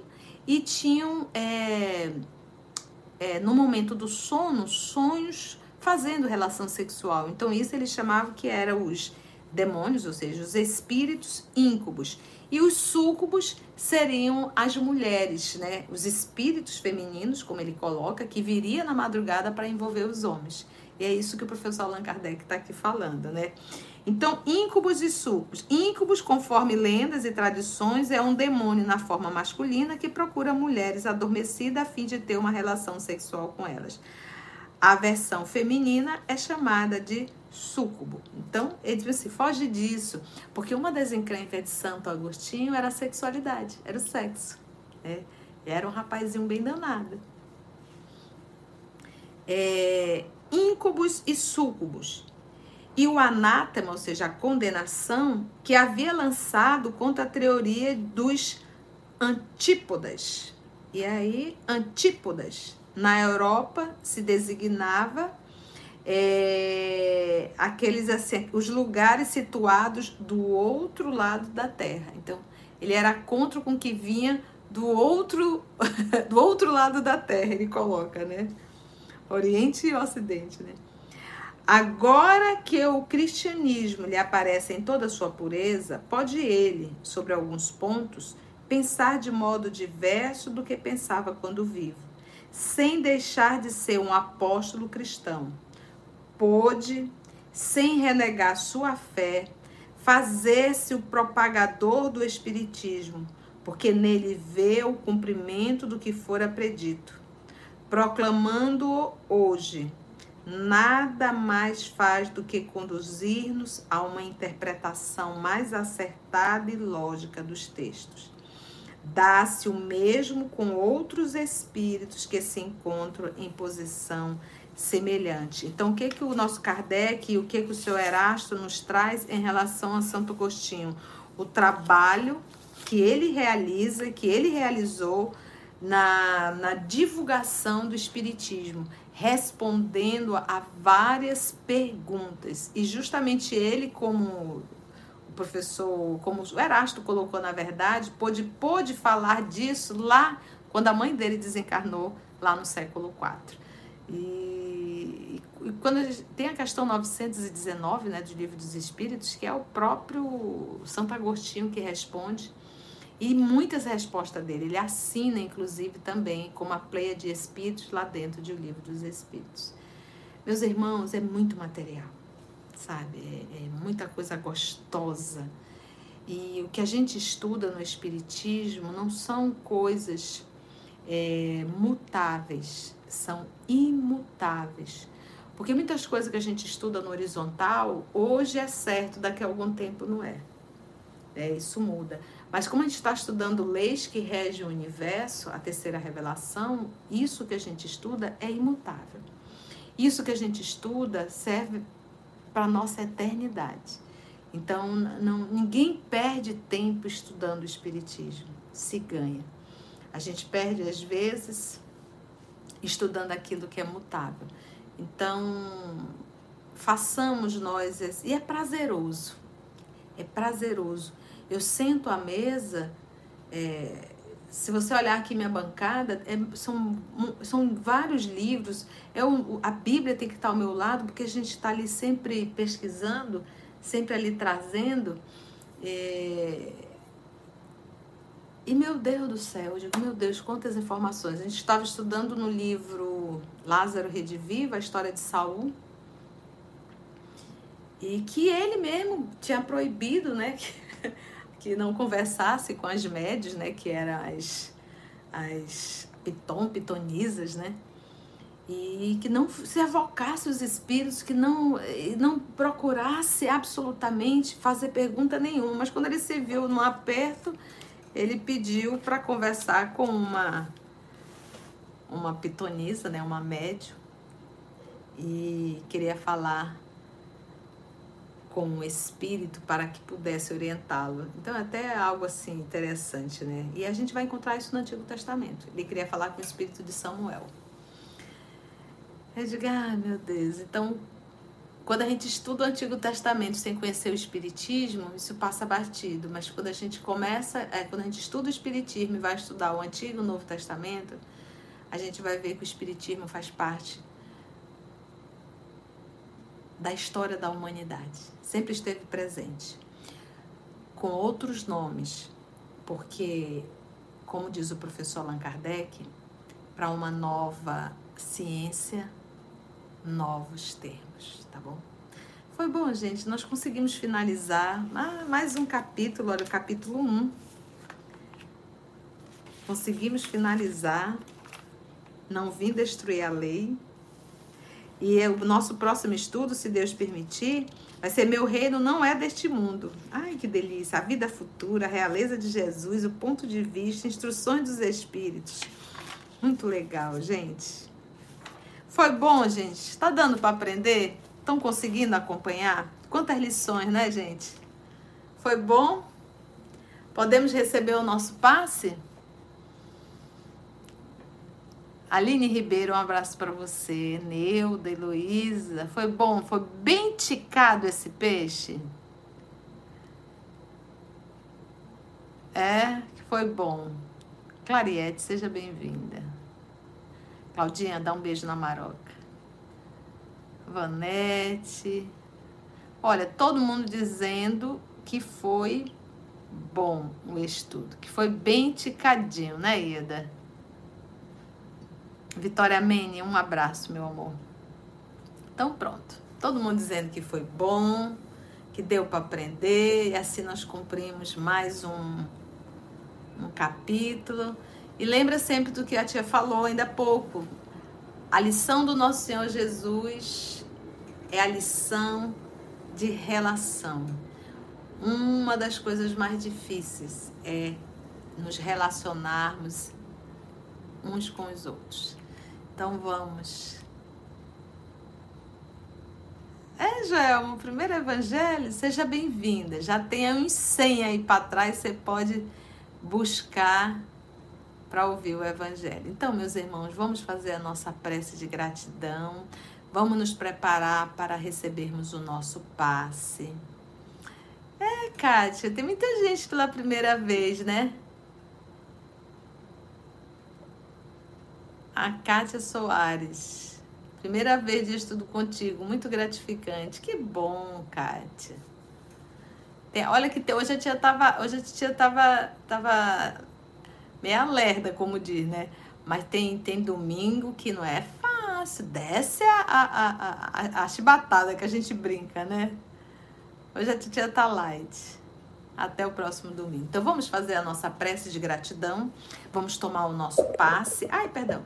Speaker 1: e tinham, é, é, no momento do sono, sonhos fazendo relação sexual. Então, isso eles chamavam que eram os demônios, ou seja, os espíritos íncubos. E os súcubos seriam as mulheres, né? Os espíritos femininos, como ele coloca, que viria na madrugada para envolver os homens. E é isso que o professor Allan Kardec está aqui falando, né? Então, íncubos e súcubos. Íncubos, conforme lendas e tradições, é um demônio na forma masculina que procura mulheres adormecidas a fim de ter uma relação sexual com elas. A versão feminina é chamada de súcubo. Então, ele disse assim, foge disso, porque uma das encrencas de Santo Agostinho era a sexualidade, era o sexo. Né? Era um rapazinho bem danado. É, íncubos e súcubos. E o anátema, ou seja, a condenação, que havia lançado contra a teoria dos antípodas. E aí, antípodas na Europa se designava é, aqueles assim, os lugares situados do outro lado da Terra. Então, ele era contra com que vinha do outro do outro lado da Terra, ele coloca, né? Oriente e Ocidente, né? Agora que o cristianismo lhe aparece em toda a sua pureza, pode ele, sobre alguns pontos, pensar de modo diverso do que pensava quando vivo sem deixar de ser um apóstolo cristão. Pôde, sem renegar sua fé, fazer-se o propagador do Espiritismo, porque nele vê o cumprimento do que fora predito. Proclamando-o hoje, nada mais faz do que conduzir-nos a uma interpretação mais acertada e lógica dos textos. Dá-se o mesmo com outros espíritos que se encontram em posição semelhante. Então, o que que o nosso Kardec e o que que o seu Erasto nos traz em relação a Santo Agostinho? O trabalho que ele realiza, que ele realizou na, na divulgação do Espiritismo, respondendo a várias perguntas. E justamente ele, como o professor, como o Erasto colocou na verdade, pôde, pôde falar disso lá quando a mãe dele desencarnou lá no século IV. E, e quando gente, tem a questão 919 né, do Livro dos Espíritos, que é o próprio Santo Agostinho que responde, e muitas respostas dele. Ele assina, inclusive, também como a pleia de espíritos lá dentro do Livro dos Espíritos. Meus irmãos, é muito material sabe? É, é muita coisa gostosa. E o que a gente estuda no Espiritismo não são coisas é, mutáveis, são imutáveis. Porque muitas coisas que a gente estuda no horizontal, hoje é certo, daqui a algum tempo não é. é isso muda. Mas como a gente está estudando leis que regem o universo, a terceira revelação, isso que a gente estuda é imutável. Isso que a gente estuda serve para a nossa eternidade. Então, não, ninguém perde tempo estudando o Espiritismo, se ganha. A gente perde, às vezes, estudando aquilo que é mutável. Então, façamos nós, e é prazeroso, é prazeroso. Eu sento à mesa, é, se você olhar aqui minha bancada, é, são, são vários livros. É um, a Bíblia tem que estar ao meu lado, porque a gente está ali sempre pesquisando, sempre ali trazendo. É... E meu Deus do céu, eu digo, meu Deus, quantas informações. A gente estava estudando no livro Lázaro Rediviva, a história de Saul. E que ele mesmo tinha proibido, né? que não conversasse com as médias, né, que eram as, as piton, pitonisas, né, e que não se evocasse os espíritos, que não, não procurasse absolutamente fazer pergunta nenhuma. Mas quando ele se viu no aperto, ele pediu para conversar com uma, uma pitonisa, né, uma médium, e queria falar com o Espírito para que pudesse orientá-lo. Então, até algo assim interessante, né? E a gente vai encontrar isso no Antigo Testamento. Ele queria falar com o Espírito de Samuel. Eu digo, ah, meu Deus. Então, quando a gente estuda o Antigo Testamento sem conhecer o Espiritismo, isso passa batido. Mas quando a gente começa, é, quando a gente estuda o Espiritismo e vai estudar o Antigo e o Novo Testamento, a gente vai ver que o Espiritismo faz parte da história da humanidade. Sempre esteve presente. Com outros nomes, porque, como diz o professor Allan Kardec, para uma nova ciência, novos termos, tá bom? Foi bom, gente. Nós conseguimos finalizar mais um capítulo, olha, o capítulo 1. Conseguimos finalizar. Não vim destruir a lei. E o nosso próximo estudo, se Deus permitir, vai ser Meu Reino Não É Deste Mundo. Ai, que delícia! A vida futura, a realeza de Jesus, o ponto de vista, instruções dos Espíritos. Muito legal, gente. Foi bom, gente? Está dando para aprender? Estão conseguindo acompanhar? Quantas lições, né, gente? Foi bom? Podemos receber o nosso passe? Aline Ribeiro, um abraço para você. Neuda, Heloísa. Foi bom? Foi bem ticado esse peixe? É, foi bom. Clariette, seja bem-vinda. Claudinha, dá um beijo na Maroca. Vanete. Olha, todo mundo dizendo que foi bom o estudo, que foi bem ticadinho, né, Ida? Vitória Mene, um abraço, meu amor. Então pronto. Todo mundo dizendo que foi bom, que deu para aprender, e assim nós cumprimos mais um, um capítulo. E lembra sempre do que a tia falou ainda há pouco. A lição do nosso Senhor Jesus é a lição de relação. Uma das coisas mais difíceis é nos relacionarmos uns com os outros. Então vamos. É, Joel, o primeiro evangelho, seja bem-vinda. Já tem uns 100 aí para trás, você pode buscar para ouvir o evangelho. Então, meus irmãos, vamos fazer a nossa prece de gratidão. Vamos nos preparar para recebermos o nosso passe. É, Kátia, tem muita gente pela primeira vez, né? A Kátia Soares. Primeira vez de estudo contigo, muito gratificante. Que bom, Kátia. Tem, olha que tem, hoje a tia tava, hoje a tia tava, tava meia lerda, como diz, né? Mas tem, tem domingo que não é fácil. Desce a, a, a, a, chibatada que a gente brinca, né? Hoje a tia tá light. Até o próximo domingo. Então vamos fazer a nossa prece de gratidão. Vamos tomar o nosso passe. Ai, perdão.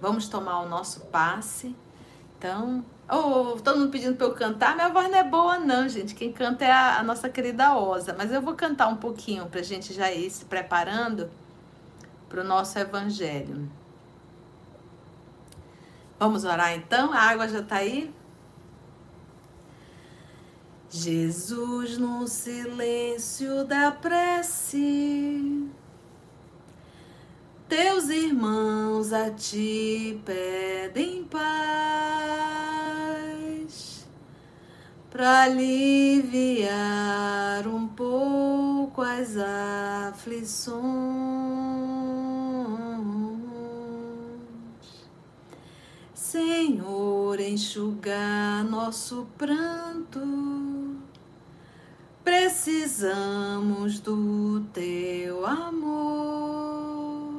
Speaker 1: Vamos tomar o nosso passe. Então, oh, todo mundo pedindo para eu cantar. Minha voz não é boa, não, gente. Quem canta é a, a nossa querida Osa. Mas eu vou cantar um pouquinho para gente já ir se preparando para o nosso evangelho. Vamos orar então? A água já está aí? Jesus, no silêncio da prece teus irmãos a ti pedem paz para aliviar um pouco as aflições. Senhor, enxugar nosso pranto. Precisamos do teu amor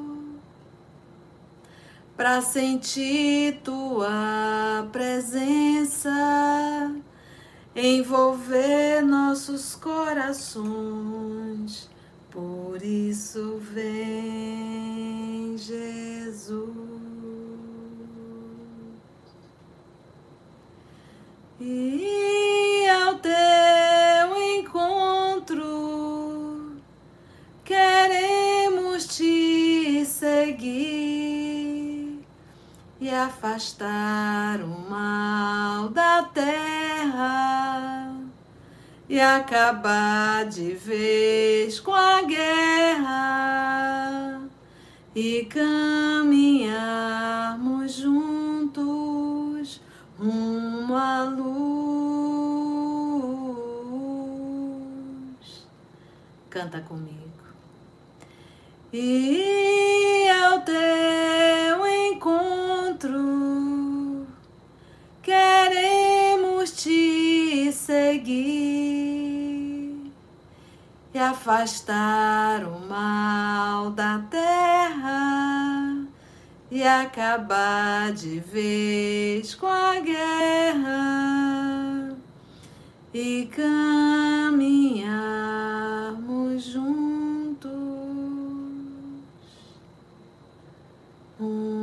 Speaker 1: para sentir tua presença, envolver nossos corações. Por isso vem Jesus. E ao teu encontro queremos te seguir e afastar o mal da terra, e acabar de vez com a guerra e caminharmos juntos à luz. Canta comigo. E ao teu encontro queremos te seguir e afastar o mal da terra e acabar de vez com a guerra e caminharmos juntos. rumo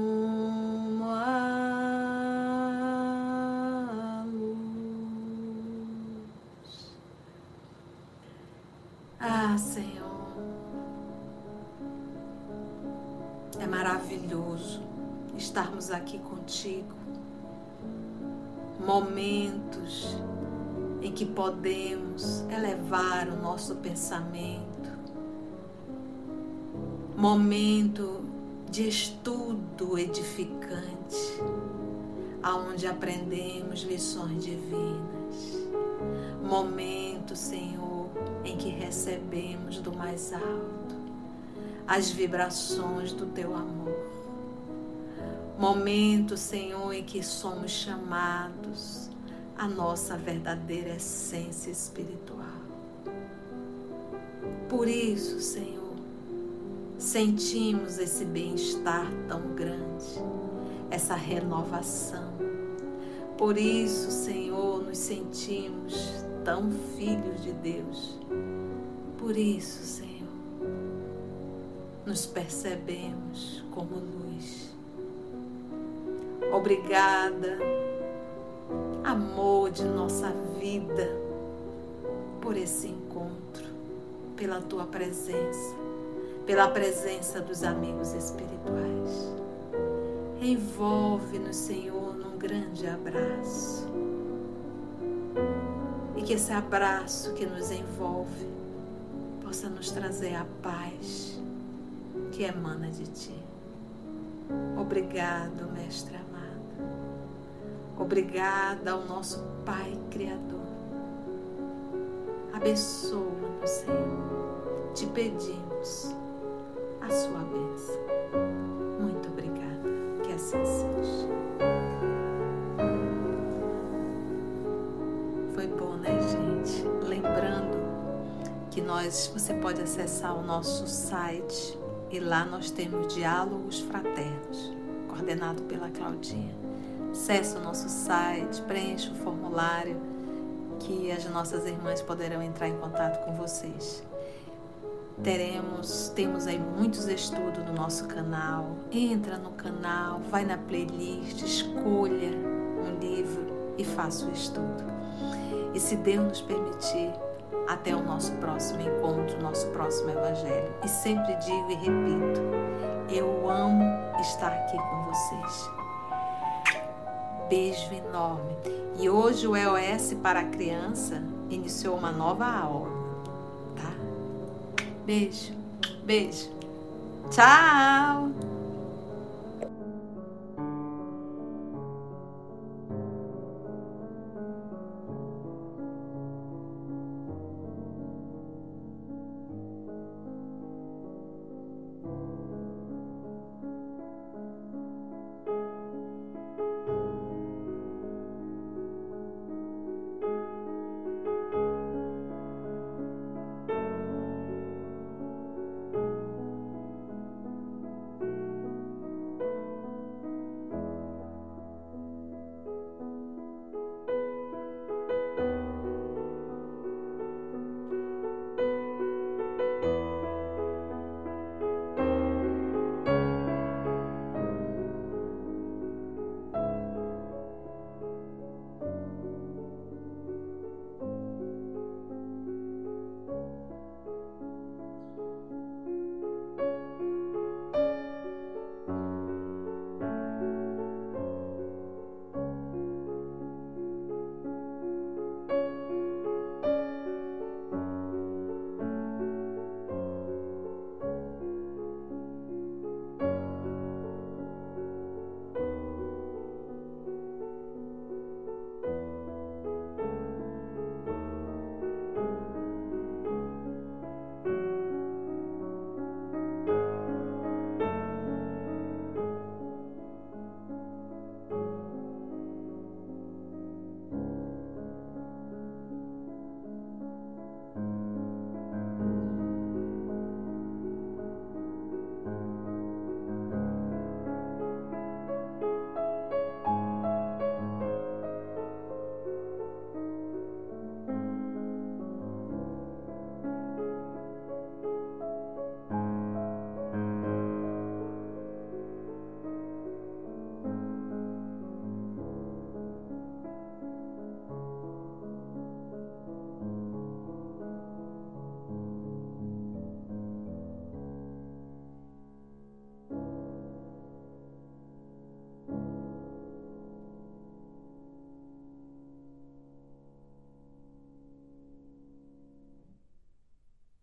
Speaker 1: estarmos aqui contigo. Momentos em que podemos elevar o nosso pensamento. Momento de estudo edificante, aonde aprendemos lições divinas. Momento, Senhor, em que recebemos do mais alto as vibrações do teu amor. Momento, Senhor, em que somos chamados à nossa verdadeira essência espiritual. Por isso, Senhor, sentimos esse bem-estar tão grande, essa renovação. Por isso, Senhor, nos sentimos tão filhos de Deus. Por isso, Senhor, nos percebemos como luz. Obrigada, amor de nossa vida, por esse encontro, pela tua presença pela presença dos amigos espirituais. Envolve-nos, Senhor, num grande abraço. E que esse abraço que nos envolve possa nos trazer a paz que emana de Ti. Obrigado, Mestre. Obrigada ao nosso Pai Criador. Abençoa-nos, Senhor. Te pedimos a sua bênção. Muito obrigada. Que assim seja. Foi bom, né, gente? Lembrando que nós, você pode acessar o nosso site e lá nós temos diálogos fraternos, coordenado pela Claudinha. Acesse o nosso site, preencha o formulário que as nossas irmãs poderão entrar em contato com vocês. Teremos, temos aí muitos estudos no nosso canal. Entra no canal, vai na playlist, escolha um livro e faça o estudo. E se Deus nos permitir, até o nosso próximo encontro, nosso próximo evangelho. E sempre digo e repito, eu amo estar aqui com vocês. Beijo enorme. E hoje o EOS para a criança iniciou uma nova aula. Beijo, beijo. Tchau!